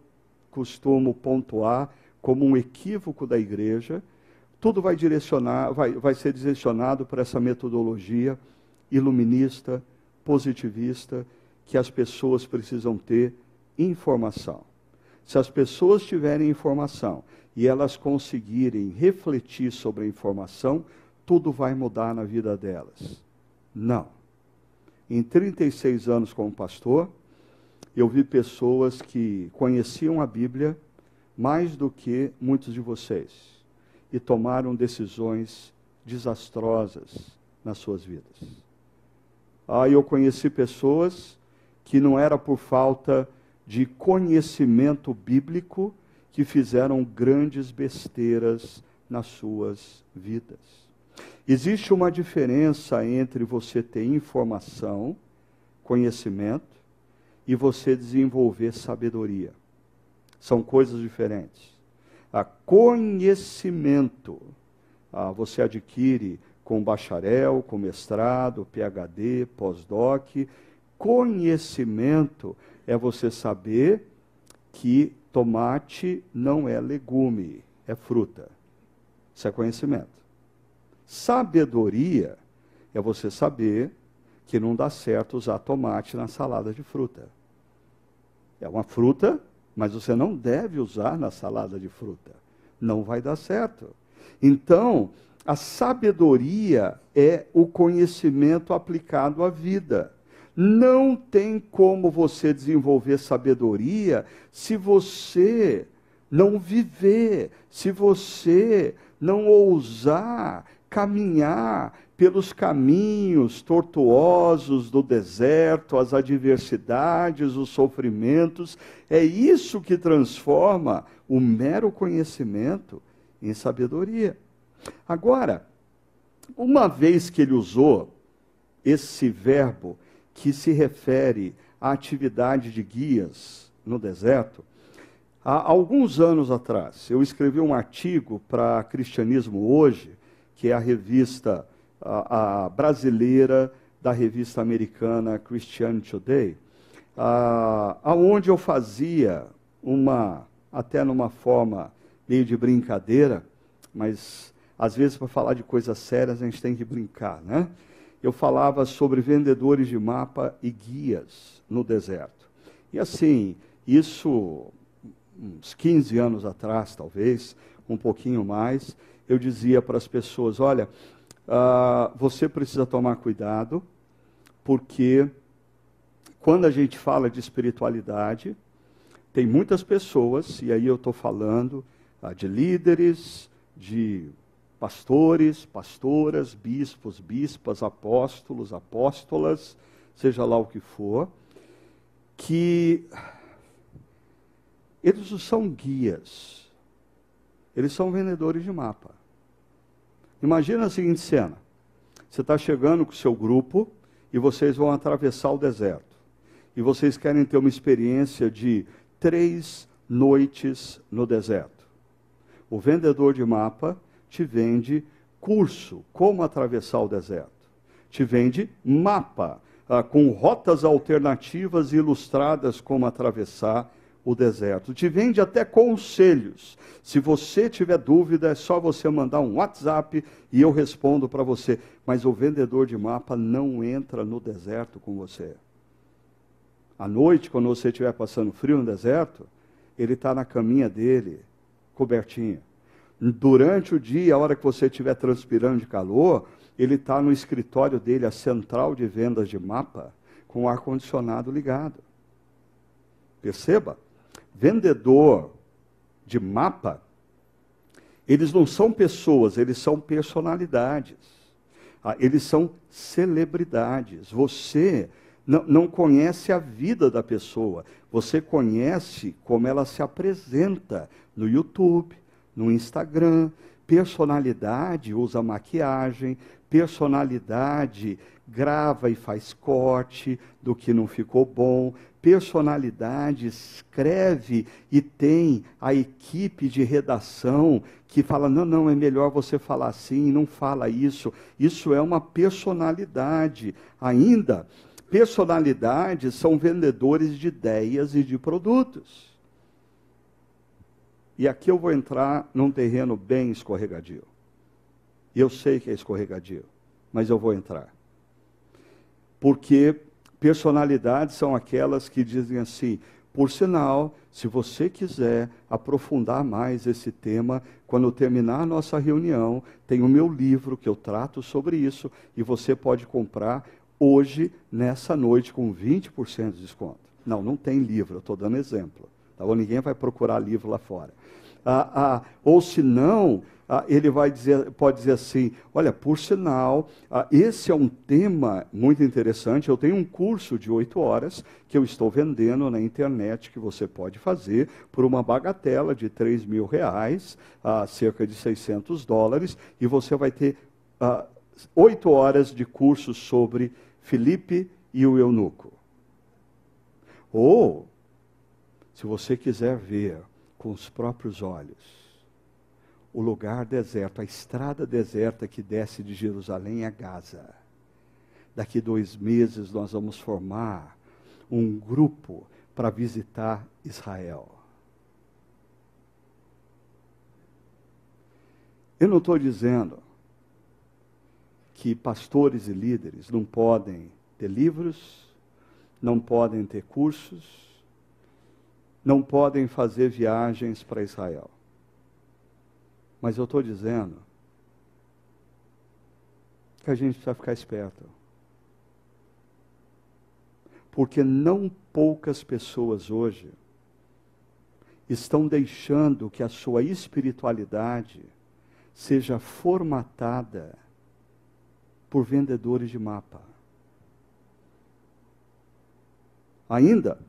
costumo pontuar como um equívoco da igreja. Tudo vai direcionar, vai, vai ser direcionado para essa metodologia iluminista, positivista, que as pessoas precisam ter informação. Se as pessoas tiverem informação e elas conseguirem refletir sobre a informação, tudo vai mudar na vida delas. Não. Em 36 anos como pastor, eu vi pessoas que conheciam a Bíblia mais do que muitos de vocês e tomaram decisões desastrosas nas suas vidas. Aí ah, eu conheci pessoas que não era por falta de conhecimento bíblico que fizeram grandes besteiras nas suas vidas. Existe uma diferença entre você ter informação, conhecimento, e você desenvolver sabedoria. São coisas diferentes. A conhecimento ah, você adquire com bacharel, com mestrado, PhD, pós-doc. Conhecimento é você saber que tomate não é legume, é fruta. Isso é conhecimento. Sabedoria é você saber que não dá certo usar tomate na salada de fruta. É uma fruta, mas você não deve usar na salada de fruta. Não vai dar certo. Então, a sabedoria é o conhecimento aplicado à vida. Não tem como você desenvolver sabedoria se você não viver, se você não ousar caminhar pelos caminhos tortuosos do deserto, as adversidades, os sofrimentos. É isso que transforma o mero conhecimento em sabedoria. Agora, uma vez que ele usou esse verbo que se refere à atividade de guias no deserto, há alguns anos atrás eu escrevi um artigo para Cristianismo Hoje, que é a revista a, a brasileira da revista americana Christianity Today, aonde eu fazia uma, até numa forma meio de brincadeira, mas às vezes para falar de coisas sérias a gente tem que brincar, né? Eu falava sobre vendedores de mapa e guias no deserto. E assim, isso uns 15 anos atrás, talvez, um pouquinho mais, eu dizia para as pessoas: olha, uh, você precisa tomar cuidado, porque quando a gente fala de espiritualidade, tem muitas pessoas, e aí eu estou falando ah, de líderes, de pastores, pastoras, bispos, bispas, apóstolos, apóstolas, seja lá o que for, que eles não são guias, eles são vendedores de mapa. Imagina a seguinte cena: você está chegando com o seu grupo e vocês vão atravessar o deserto. E vocês querem ter uma experiência de três noites no deserto. O vendedor de mapa te vende curso, como atravessar o deserto. Te vende mapa, ah, com rotas alternativas ilustradas como atravessar o deserto. Te vende até conselhos. Se você tiver dúvida, é só você mandar um WhatsApp e eu respondo para você. Mas o vendedor de mapa não entra no deserto com você. À noite, quando você estiver passando frio no deserto, ele está na caminha dele, cobertinho. Durante o dia, a hora que você estiver transpirando de calor, ele está no escritório dele, a central de vendas de mapa, com o ar-condicionado ligado. Perceba, vendedor de mapa, eles não são pessoas, eles são personalidades. Ah, eles são celebridades. Você não, não conhece a vida da pessoa, você conhece como ela se apresenta no YouTube, no Instagram. Personalidade usa maquiagem, personalidade grava e faz corte do que não ficou bom, personalidade escreve e tem a equipe de redação que fala: não, não, é melhor você falar assim, não fala isso. Isso é uma personalidade. Ainda, personalidades são vendedores de ideias e de produtos. E aqui eu vou entrar num terreno bem escorregadio. Eu sei que é escorregadio, mas eu vou entrar. Porque personalidades são aquelas que dizem assim: por sinal, se você quiser aprofundar mais esse tema, quando terminar a nossa reunião, tem o meu livro que eu trato sobre isso e você pode comprar hoje, nessa noite, com 20% de desconto. Não, não tem livro, eu estou dando exemplo. Tá bom? Ninguém vai procurar livro lá fora. Ah, ah, ou se não, ele vai dizer, pode dizer assim: olha, por sinal, ah, esse é um tema muito interessante. Eu tenho um curso de oito horas que eu estou vendendo na internet que você pode fazer por uma bagatela de 3 mil reais, ah, cerca de 600 dólares, e você vai ter ah, oito horas de curso sobre Felipe e o eunuco. Ou, se você quiser ver com os próprios olhos, o lugar deserto, a estrada deserta que desce de Jerusalém a Gaza. Daqui dois meses nós vamos formar um grupo para visitar Israel. Eu não estou dizendo que pastores e líderes não podem ter livros, não podem ter cursos, não podem fazer viagens para Israel. Mas eu estou dizendo que a gente precisa ficar esperto. Porque não poucas pessoas hoje estão deixando que a sua espiritualidade seja formatada por vendedores de mapa. Ainda,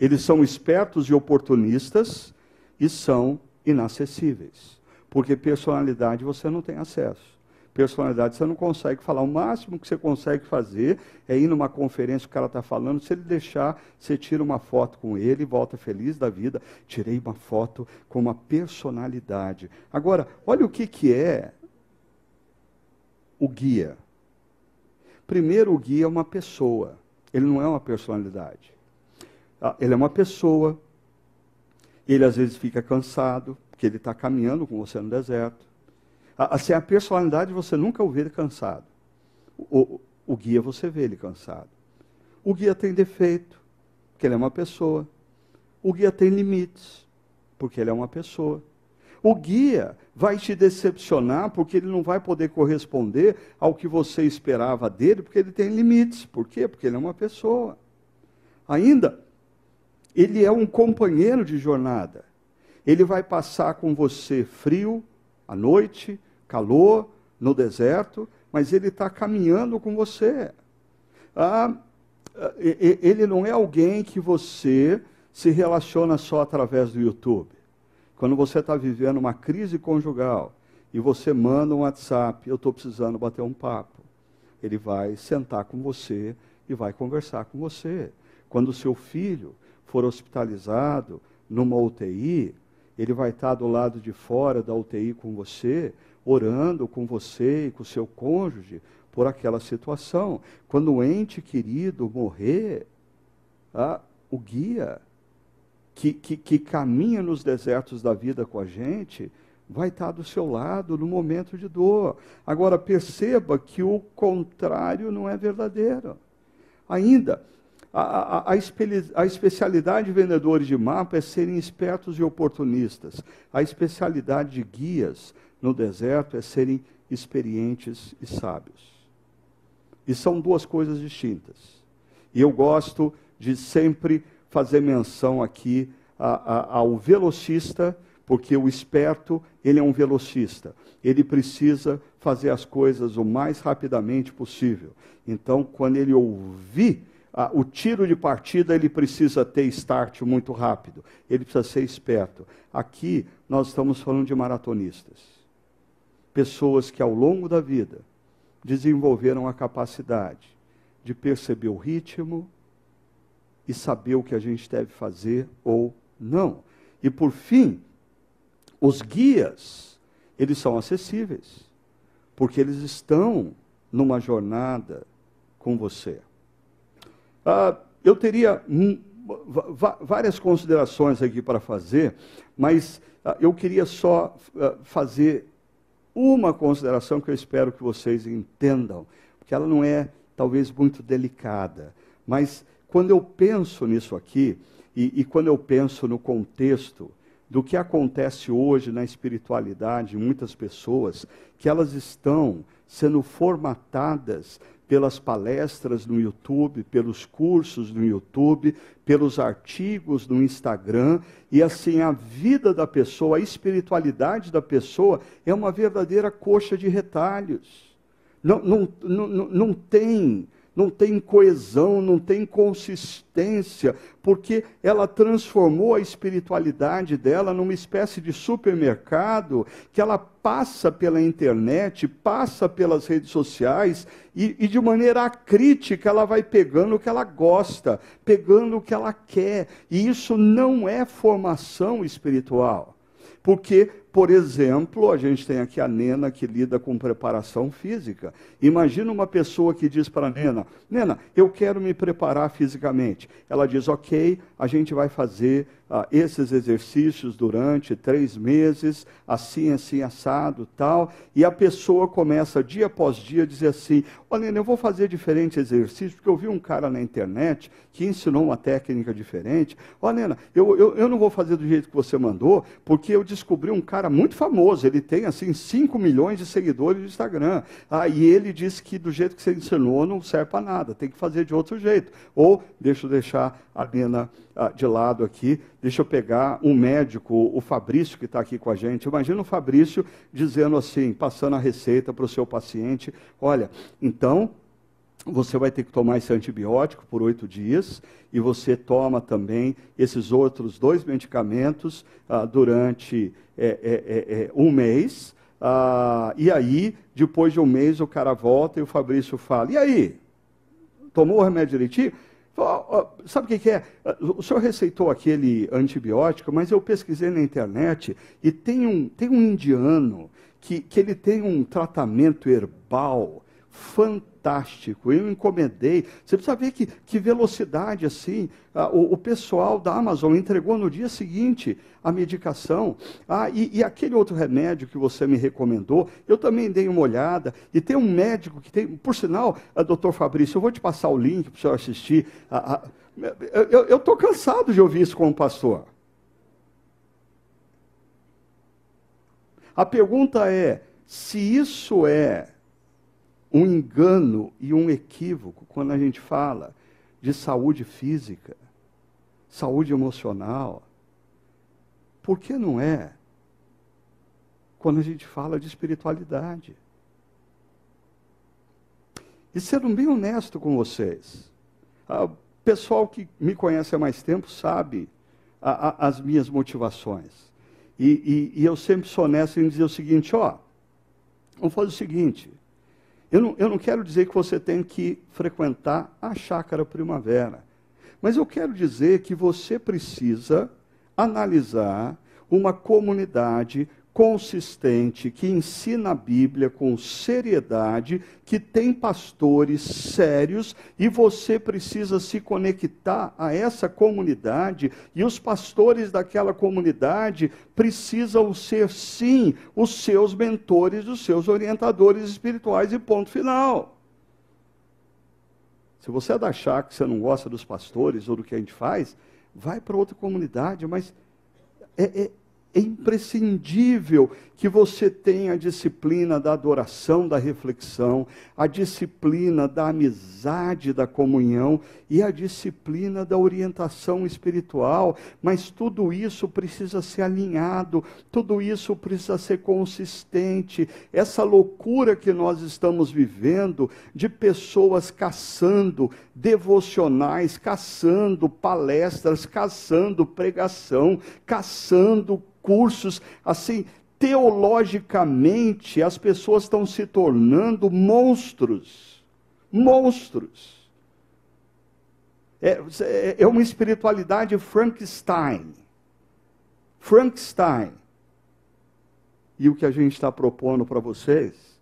eles são espertos e oportunistas e são inacessíveis. Porque personalidade você não tem acesso. Personalidade você não consegue falar. O máximo que você consegue fazer é ir numa conferência o cara está falando. Se ele deixar, você tira uma foto com ele e volta feliz da vida. Tirei uma foto com uma personalidade. Agora, olha o que, que é o guia. Primeiro, o guia é uma pessoa. Ele não é uma personalidade. Ah, ele é uma pessoa. Ele às vezes fica cansado, porque ele está caminhando com você no deserto. Assim, a personalidade você nunca o vê cansado. O, o guia você vê ele cansado. O guia tem defeito, porque ele é uma pessoa. O guia tem limites, porque ele é uma pessoa. O guia vai te decepcionar porque ele não vai poder corresponder ao que você esperava dele, porque ele tem limites. Por quê? Porque ele é uma pessoa. Ainda, ele é um companheiro de jornada. Ele vai passar com você frio, à noite, calor, no deserto, mas ele está caminhando com você. Ah, ele não é alguém que você se relaciona só através do YouTube. Quando você está vivendo uma crise conjugal e você manda um WhatsApp, eu estou precisando bater um papo. Ele vai sentar com você e vai conversar com você. Quando o seu filho for hospitalizado numa UTI, ele vai estar do lado de fora da UTI com você, orando com você e com seu cônjuge por aquela situação. Quando o ente querido morrer, ah, o guia que, que, que caminha nos desertos da vida com a gente vai estar do seu lado no momento de dor. Agora, perceba que o contrário não é verdadeiro. Ainda, a, a, a, a especialidade de vendedores de mapa é serem espertos e oportunistas. A especialidade de guias no deserto é serem experientes e sábios. E são duas coisas distintas. E eu gosto de sempre fazer menção aqui ao velocista porque o esperto, ele é um velocista. Ele precisa fazer as coisas o mais rapidamente possível. Então, quando ele ouvir ah, o tiro de partida, ele precisa ter start muito rápido. Ele precisa ser esperto. Aqui, nós estamos falando de maratonistas. Pessoas que, ao longo da vida, desenvolveram a capacidade de perceber o ritmo e saber o que a gente deve fazer ou não. E, por fim, os guias, eles são acessíveis, porque eles estão numa jornada com você. Ah, eu teria várias considerações aqui para fazer, mas ah, eu queria só ah, fazer uma consideração que eu espero que vocês entendam, porque ela não é talvez muito delicada, mas quando eu penso nisso aqui, e, e quando eu penso no contexto do que acontece hoje na espiritualidade, muitas pessoas, que elas estão sendo formatadas pelas palestras no YouTube, pelos cursos no YouTube, pelos artigos no Instagram, e assim a vida da pessoa, a espiritualidade da pessoa é uma verdadeira coxa de retalhos. Não, não, não, não tem não tem coesão, não tem consistência, porque ela transformou a espiritualidade dela numa espécie de supermercado que ela passa pela internet, passa pelas redes sociais e, e de maneira crítica ela vai pegando o que ela gosta, pegando o que ela quer. E isso não é formação espiritual. Porque por exemplo, a gente tem aqui a Nena que lida com preparação física. Imagina uma pessoa que diz para a Nena: Nena, eu quero me preparar fisicamente. Ela diz: Ok, a gente vai fazer ah, esses exercícios durante três meses, assim, assim, assado, tal. E a pessoa começa dia após dia a dizer assim: Olha, eu vou fazer diferente exercício, porque eu vi um cara na internet que ensinou uma técnica diferente. Olha, Nena, eu, eu, eu não vou fazer do jeito que você mandou, porque eu descobri um cara cara muito famoso, ele tem assim 5 milhões de seguidores no Instagram. Ah, e ele disse que do jeito que você ensinou não serve para nada, tem que fazer de outro jeito. Ou, deixa eu deixar a Nena ah, de lado aqui, deixa eu pegar um médico, o Fabrício, que está aqui com a gente. Imagina o Fabrício dizendo assim, passando a receita para o seu paciente: olha, então você vai ter que tomar esse antibiótico por oito dias e você toma também esses outros dois medicamentos ah, durante é, é, é, é um mês. Ah, e aí, depois de um mês, o cara volta e o Fabrício fala: E aí? Tomou o remédio direitinho? Sabe o que, é? O senhor receitou aquele antibiótico, mas eu pesquisei na internet e tem um, tem um indiano que, que ele tem um tratamento herbal fantástico. Eu encomendei. Você precisa ver que, que velocidade assim. Ah, o, o, pessoal da Amazon entregou no dia seguinte a medicação. Ah, e, e, aquele outro remédio que você me recomendou, eu também dei uma olhada. E tem um médico que tem, por sinal, a doutor Fabrício, eu vou te passar o link para o senhor assistir. Ah, ah, eu estou cansado de ouvir isso como pastor. A pergunta é: se isso é um engano e um equívoco quando a gente fala de saúde física. saúde emocional. Por que não é quando a gente fala de espiritualidade? E sendo bem honesto com vocês, o pessoal que me conhece há mais tempo sabe a, a, as minhas motivações. E, e, e, eu sempre sou honesto em dizer o seguinte: ó, vamos fazer o seguinte. Eu não, eu não quero dizer que você tem que frequentar a chácara primavera. Mas eu quero dizer que você precisa analisar uma comunidade consistente, que ensina a Bíblia com seriedade, que tem pastores sérios e você precisa se conectar a essa comunidade e os pastores daquela comunidade precisam ser sim os seus mentores, os seus orientadores espirituais e ponto final. Se você é da chácara que você não gosta dos pastores ou do que a gente faz, vai para outra comunidade, mas é, é, é imprescindível que você tenha a disciplina da adoração, da reflexão, a disciplina da amizade, da comunhão e a disciplina da orientação espiritual, mas tudo isso precisa ser alinhado, tudo isso precisa ser consistente. Essa loucura que nós estamos vivendo de pessoas caçando devocionais, caçando palestras, caçando pregação, caçando cursos, assim, teologicamente, as pessoas estão se tornando monstros. Monstros. É, é uma espiritualidade Frankenstein. Frankenstein. E o que a gente está propondo para vocês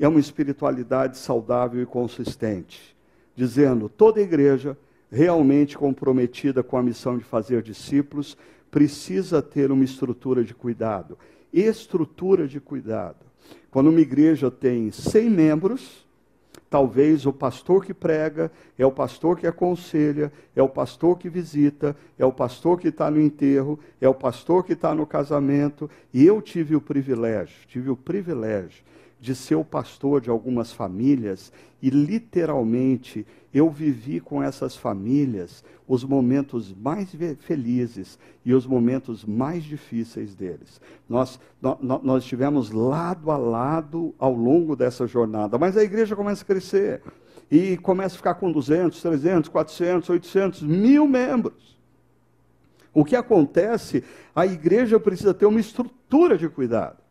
é uma espiritualidade saudável e consistente, dizendo toda igreja realmente comprometida com a missão de fazer discípulos precisa ter uma estrutura de cuidado. Estrutura de cuidado. Quando uma igreja tem 100 membros, talvez o pastor que prega, é o pastor que aconselha, é o pastor que visita, é o pastor que está no enterro, é o pastor que está no casamento. E eu tive o privilégio, tive o privilégio de ser o pastor de algumas famílias e literalmente eu vivi com essas famílias os momentos mais felizes e os momentos mais difíceis deles. Nós, nós, nós estivemos lado a lado ao longo dessa jornada, mas a igreja começa a crescer e começa a ficar com 200, 300, 400, 800, mil membros. O que acontece? A igreja precisa ter uma estrutura de cuidado.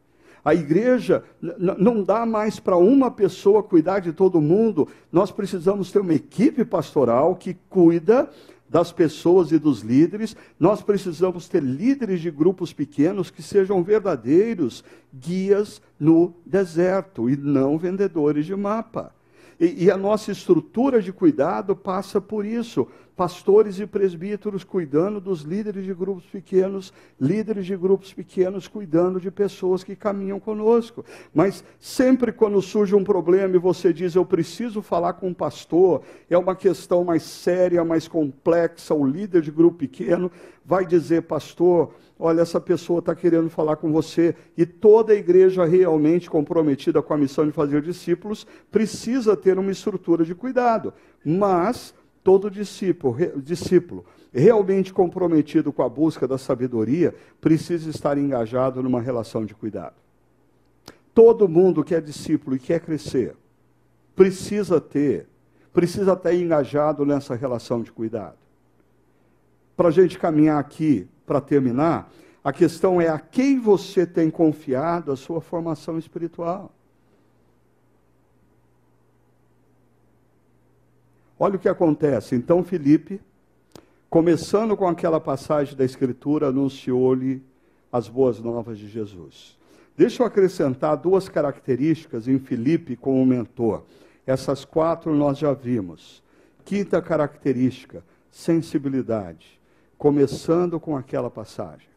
A igreja não dá mais para uma pessoa cuidar de todo mundo. Nós precisamos ter uma equipe pastoral que cuida das pessoas e dos líderes. Nós precisamos ter líderes de grupos pequenos que sejam verdadeiros guias no deserto e não vendedores de mapa. E, e, a nossa estrutura de cuidado passa por isso. Pastores e presbíteros cuidando dos líderes de grupos pequenos, líderes de grupos pequenos cuidando de pessoas que caminham conosco. Mas sempre quando surge um problema e você diz, eu preciso falar com um pastor, é uma questão mais séria, mais complexa, o líder de grupo pequeno vai dizer, pastor, olha, essa pessoa está querendo falar com você, e toda a igreja realmente comprometida com a missão de fazer discípulos precisa ter uma estrutura de cuidado. Mas todo discípulo, discípulo realmente comprometido com a busca da sabedoria precisa estar engajado numa relação de cuidado. Todo mundo que é discípulo e quer crescer precisa ter, precisa estar engajado nessa relação de cuidado. Para a gente caminhar aqui para terminar, a questão é a quem você tem confiado a sua formação espiritual. Olha o que acontece. Então, Felipe, começando com aquela passagem da Escritura, anunciou-lhe as boas novas de Jesus. Deixa eu acrescentar duas características em Felipe como mentor. Essas quatro nós já vimos. Quinta característica, sensibilidade começando com aquela passagem.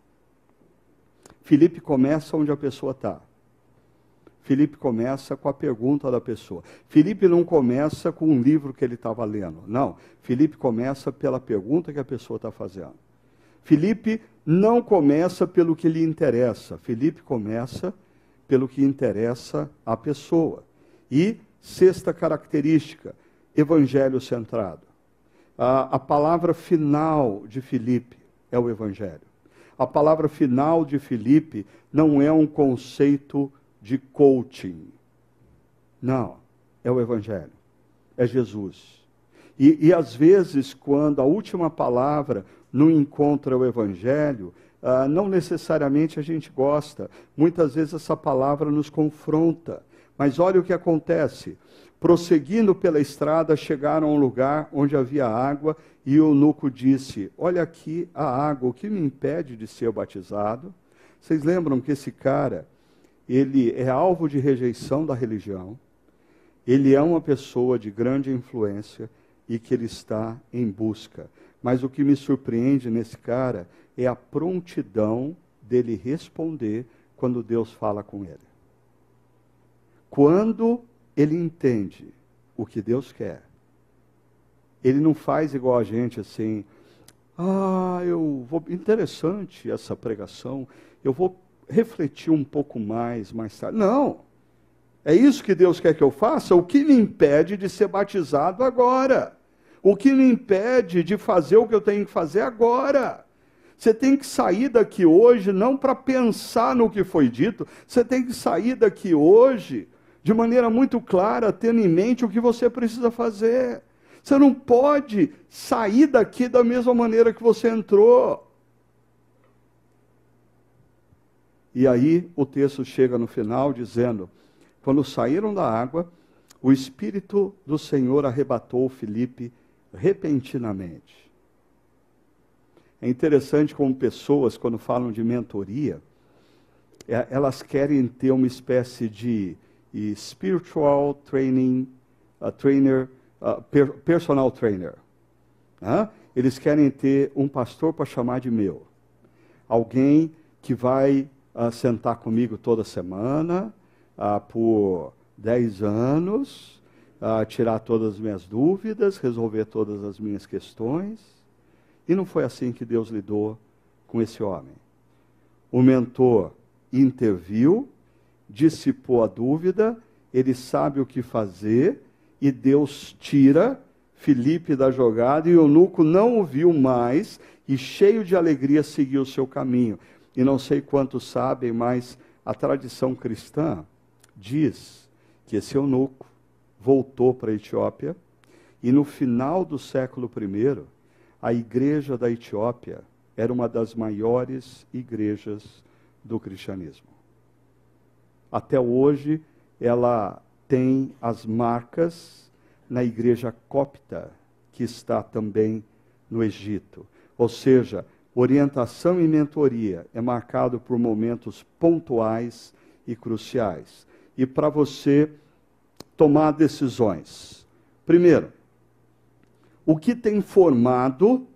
Felipe começa onde a pessoa está. Felipe começa com a pergunta da pessoa. Felipe não começa com um livro que ele estava lendo. Não. Felipe começa pela pergunta que a pessoa está fazendo. Felipe não começa pelo que lhe interessa. Felipe começa pelo que interessa à pessoa. E, sexta característica, evangelho centrado. A, palavra final de Filipe é o Evangelho. A palavra final de Filipe não é um conceito de coaching. Não, é o Evangelho. É Jesus. E, e às vezes, quando a última palavra não encontra o Evangelho, ah, não necessariamente a gente gosta. Muitas vezes essa palavra nos confronta. Mas olha o que acontece. Prosseguindo pela estrada, chegaram a um lugar onde havia água, e o eunuco disse: Olha aqui a água, o que me impede de ser batizado? Vocês lembram que esse cara, ele é alvo de rejeição da religião, ele é uma pessoa de grande influência e que ele está em busca. Mas o que me surpreende nesse cara é a prontidão dele responder quando Deus fala com ele. Quando ele entende o que Deus quer, ele não faz igual a gente assim, ah, eu vou. Interessante essa pregação, eu vou refletir um pouco mais mais tarde. Não! É isso que Deus quer que eu faça? O que me impede de ser batizado agora? O que me impede de fazer o que eu tenho que fazer agora? Você tem que sair daqui hoje não para pensar no que foi dito, você tem que sair daqui hoje de maneira muito clara, tendo em mente o que você precisa fazer. Você não pode sair daqui da mesma maneira que você entrou. E aí o texto chega no final dizendo: quando saíram da água, o Espírito do Senhor arrebatou Filipe repentinamente. É interessante como pessoas, quando falam de mentoria, é, elas querem ter uma espécie de spiritual training, uh, trainer, uh, per, personal trainer. Uh, eles querem ter um pastor para chamar de meu. Alguém que vai uh, sentar comigo toda semana, uh, por 10 anos, uh, tirar todas as minhas dúvidas, resolver todas as minhas questões. E não foi assim que Deus lidou com esse homem. O mentor interviu, dissipou a dúvida, ele sabe o que fazer e Deus tira Felipe da jogada e eunuco não o viu mais e cheio de alegria seguiu o seu caminho. E não sei quantos sabem, mas a tradição cristã diz que esse eunuco voltou para a Etiópia e no final do século I, a igreja da Etiópia era uma das maiores igrejas do cristianismo. Até hoje, ela tem as marcas na igreja copta, que está também no Egito. Ou seja, orientação e mentoria é marcado por momentos pontuais e cruciais. E para você tomar decisões. Primeiro, o que tem formado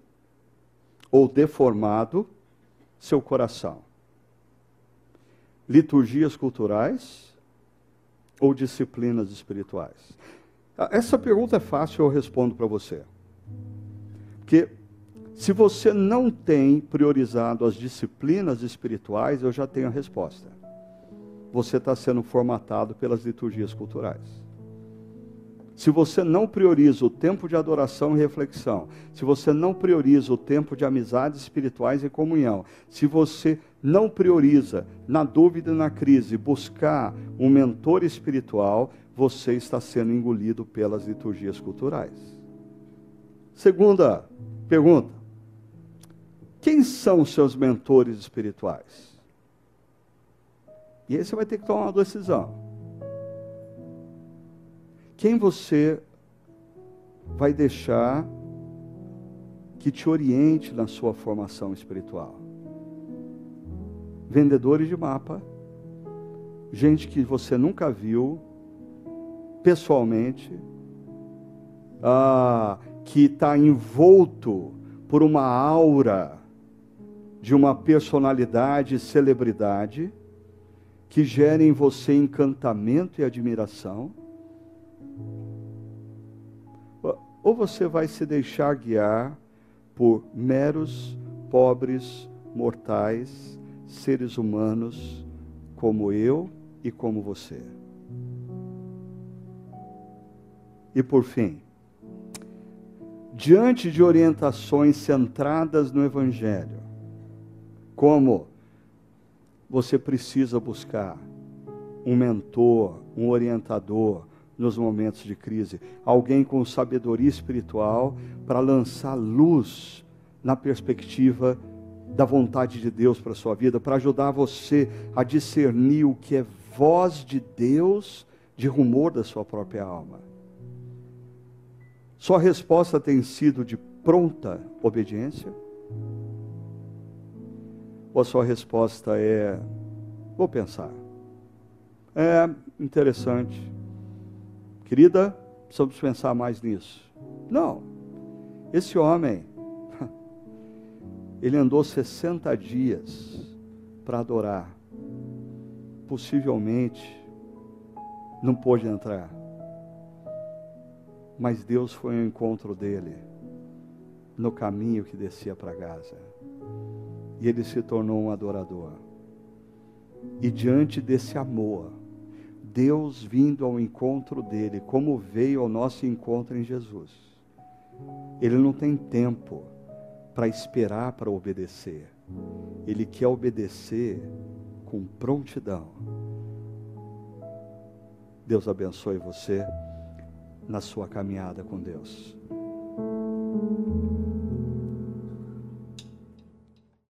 ou deformado seu coração? Liturgias culturais ou disciplinas espirituais? Ah, essa pergunta é fácil, eu respondo para você. Porque se você não tem priorizado as disciplinas espirituais, eu já tenho a resposta. Você está sendo formatado pelas liturgias culturais. Se você não prioriza o tempo de adoração e reflexão, se você não prioriza o tempo de amizades espirituais e comunhão, se você não prioriza, na dúvida e na crise, buscar um mentor espiritual, você está sendo engolido pelas liturgias culturais. Segunda pergunta: quem são os seus mentores espirituais? E aí você vai ter que tomar uma decisão quem você vai deixar que te oriente na sua formação espiritual? Vendedores de mapa, gente que você nunca viu pessoalmente, ah, que está envolto por uma aura de uma personalidade, celebridade, que gera em você encantamento e admiração ou você vai se deixar guiar por meros, pobres, mortais, seres humanos como eu e como você. E por fim, diante de orientações centradas no Evangelho, como você precisa buscar um mentor, um orientador nos momentos de crise, alguém com sabedoria espiritual para lançar luz na perspectiva da vontade de Deus para a sua vida, para ajudar você a discernir o que é voz de Deus de rumor da sua própria alma. Sua resposta tem sido de pronta obediência? Ou a sua resposta é: vou pensar? É interessante. Querida, precisamos pensar mais nisso. Não. Esse homem, ele andou 60 dias para adorar. Possivelmente não pôde entrar. Mas Deus foi ao encontro dele no caminho que descia para Gaza. E ele se tornou um adorador. E diante desse amor, Deus vindo ao encontro dele, como veio ao nosso encontro em Jesus. Ele não tem tempo para esperar para obedecer. Ele quer obedecer com prontidão. Deus abençoe você na sua caminhada com Deus.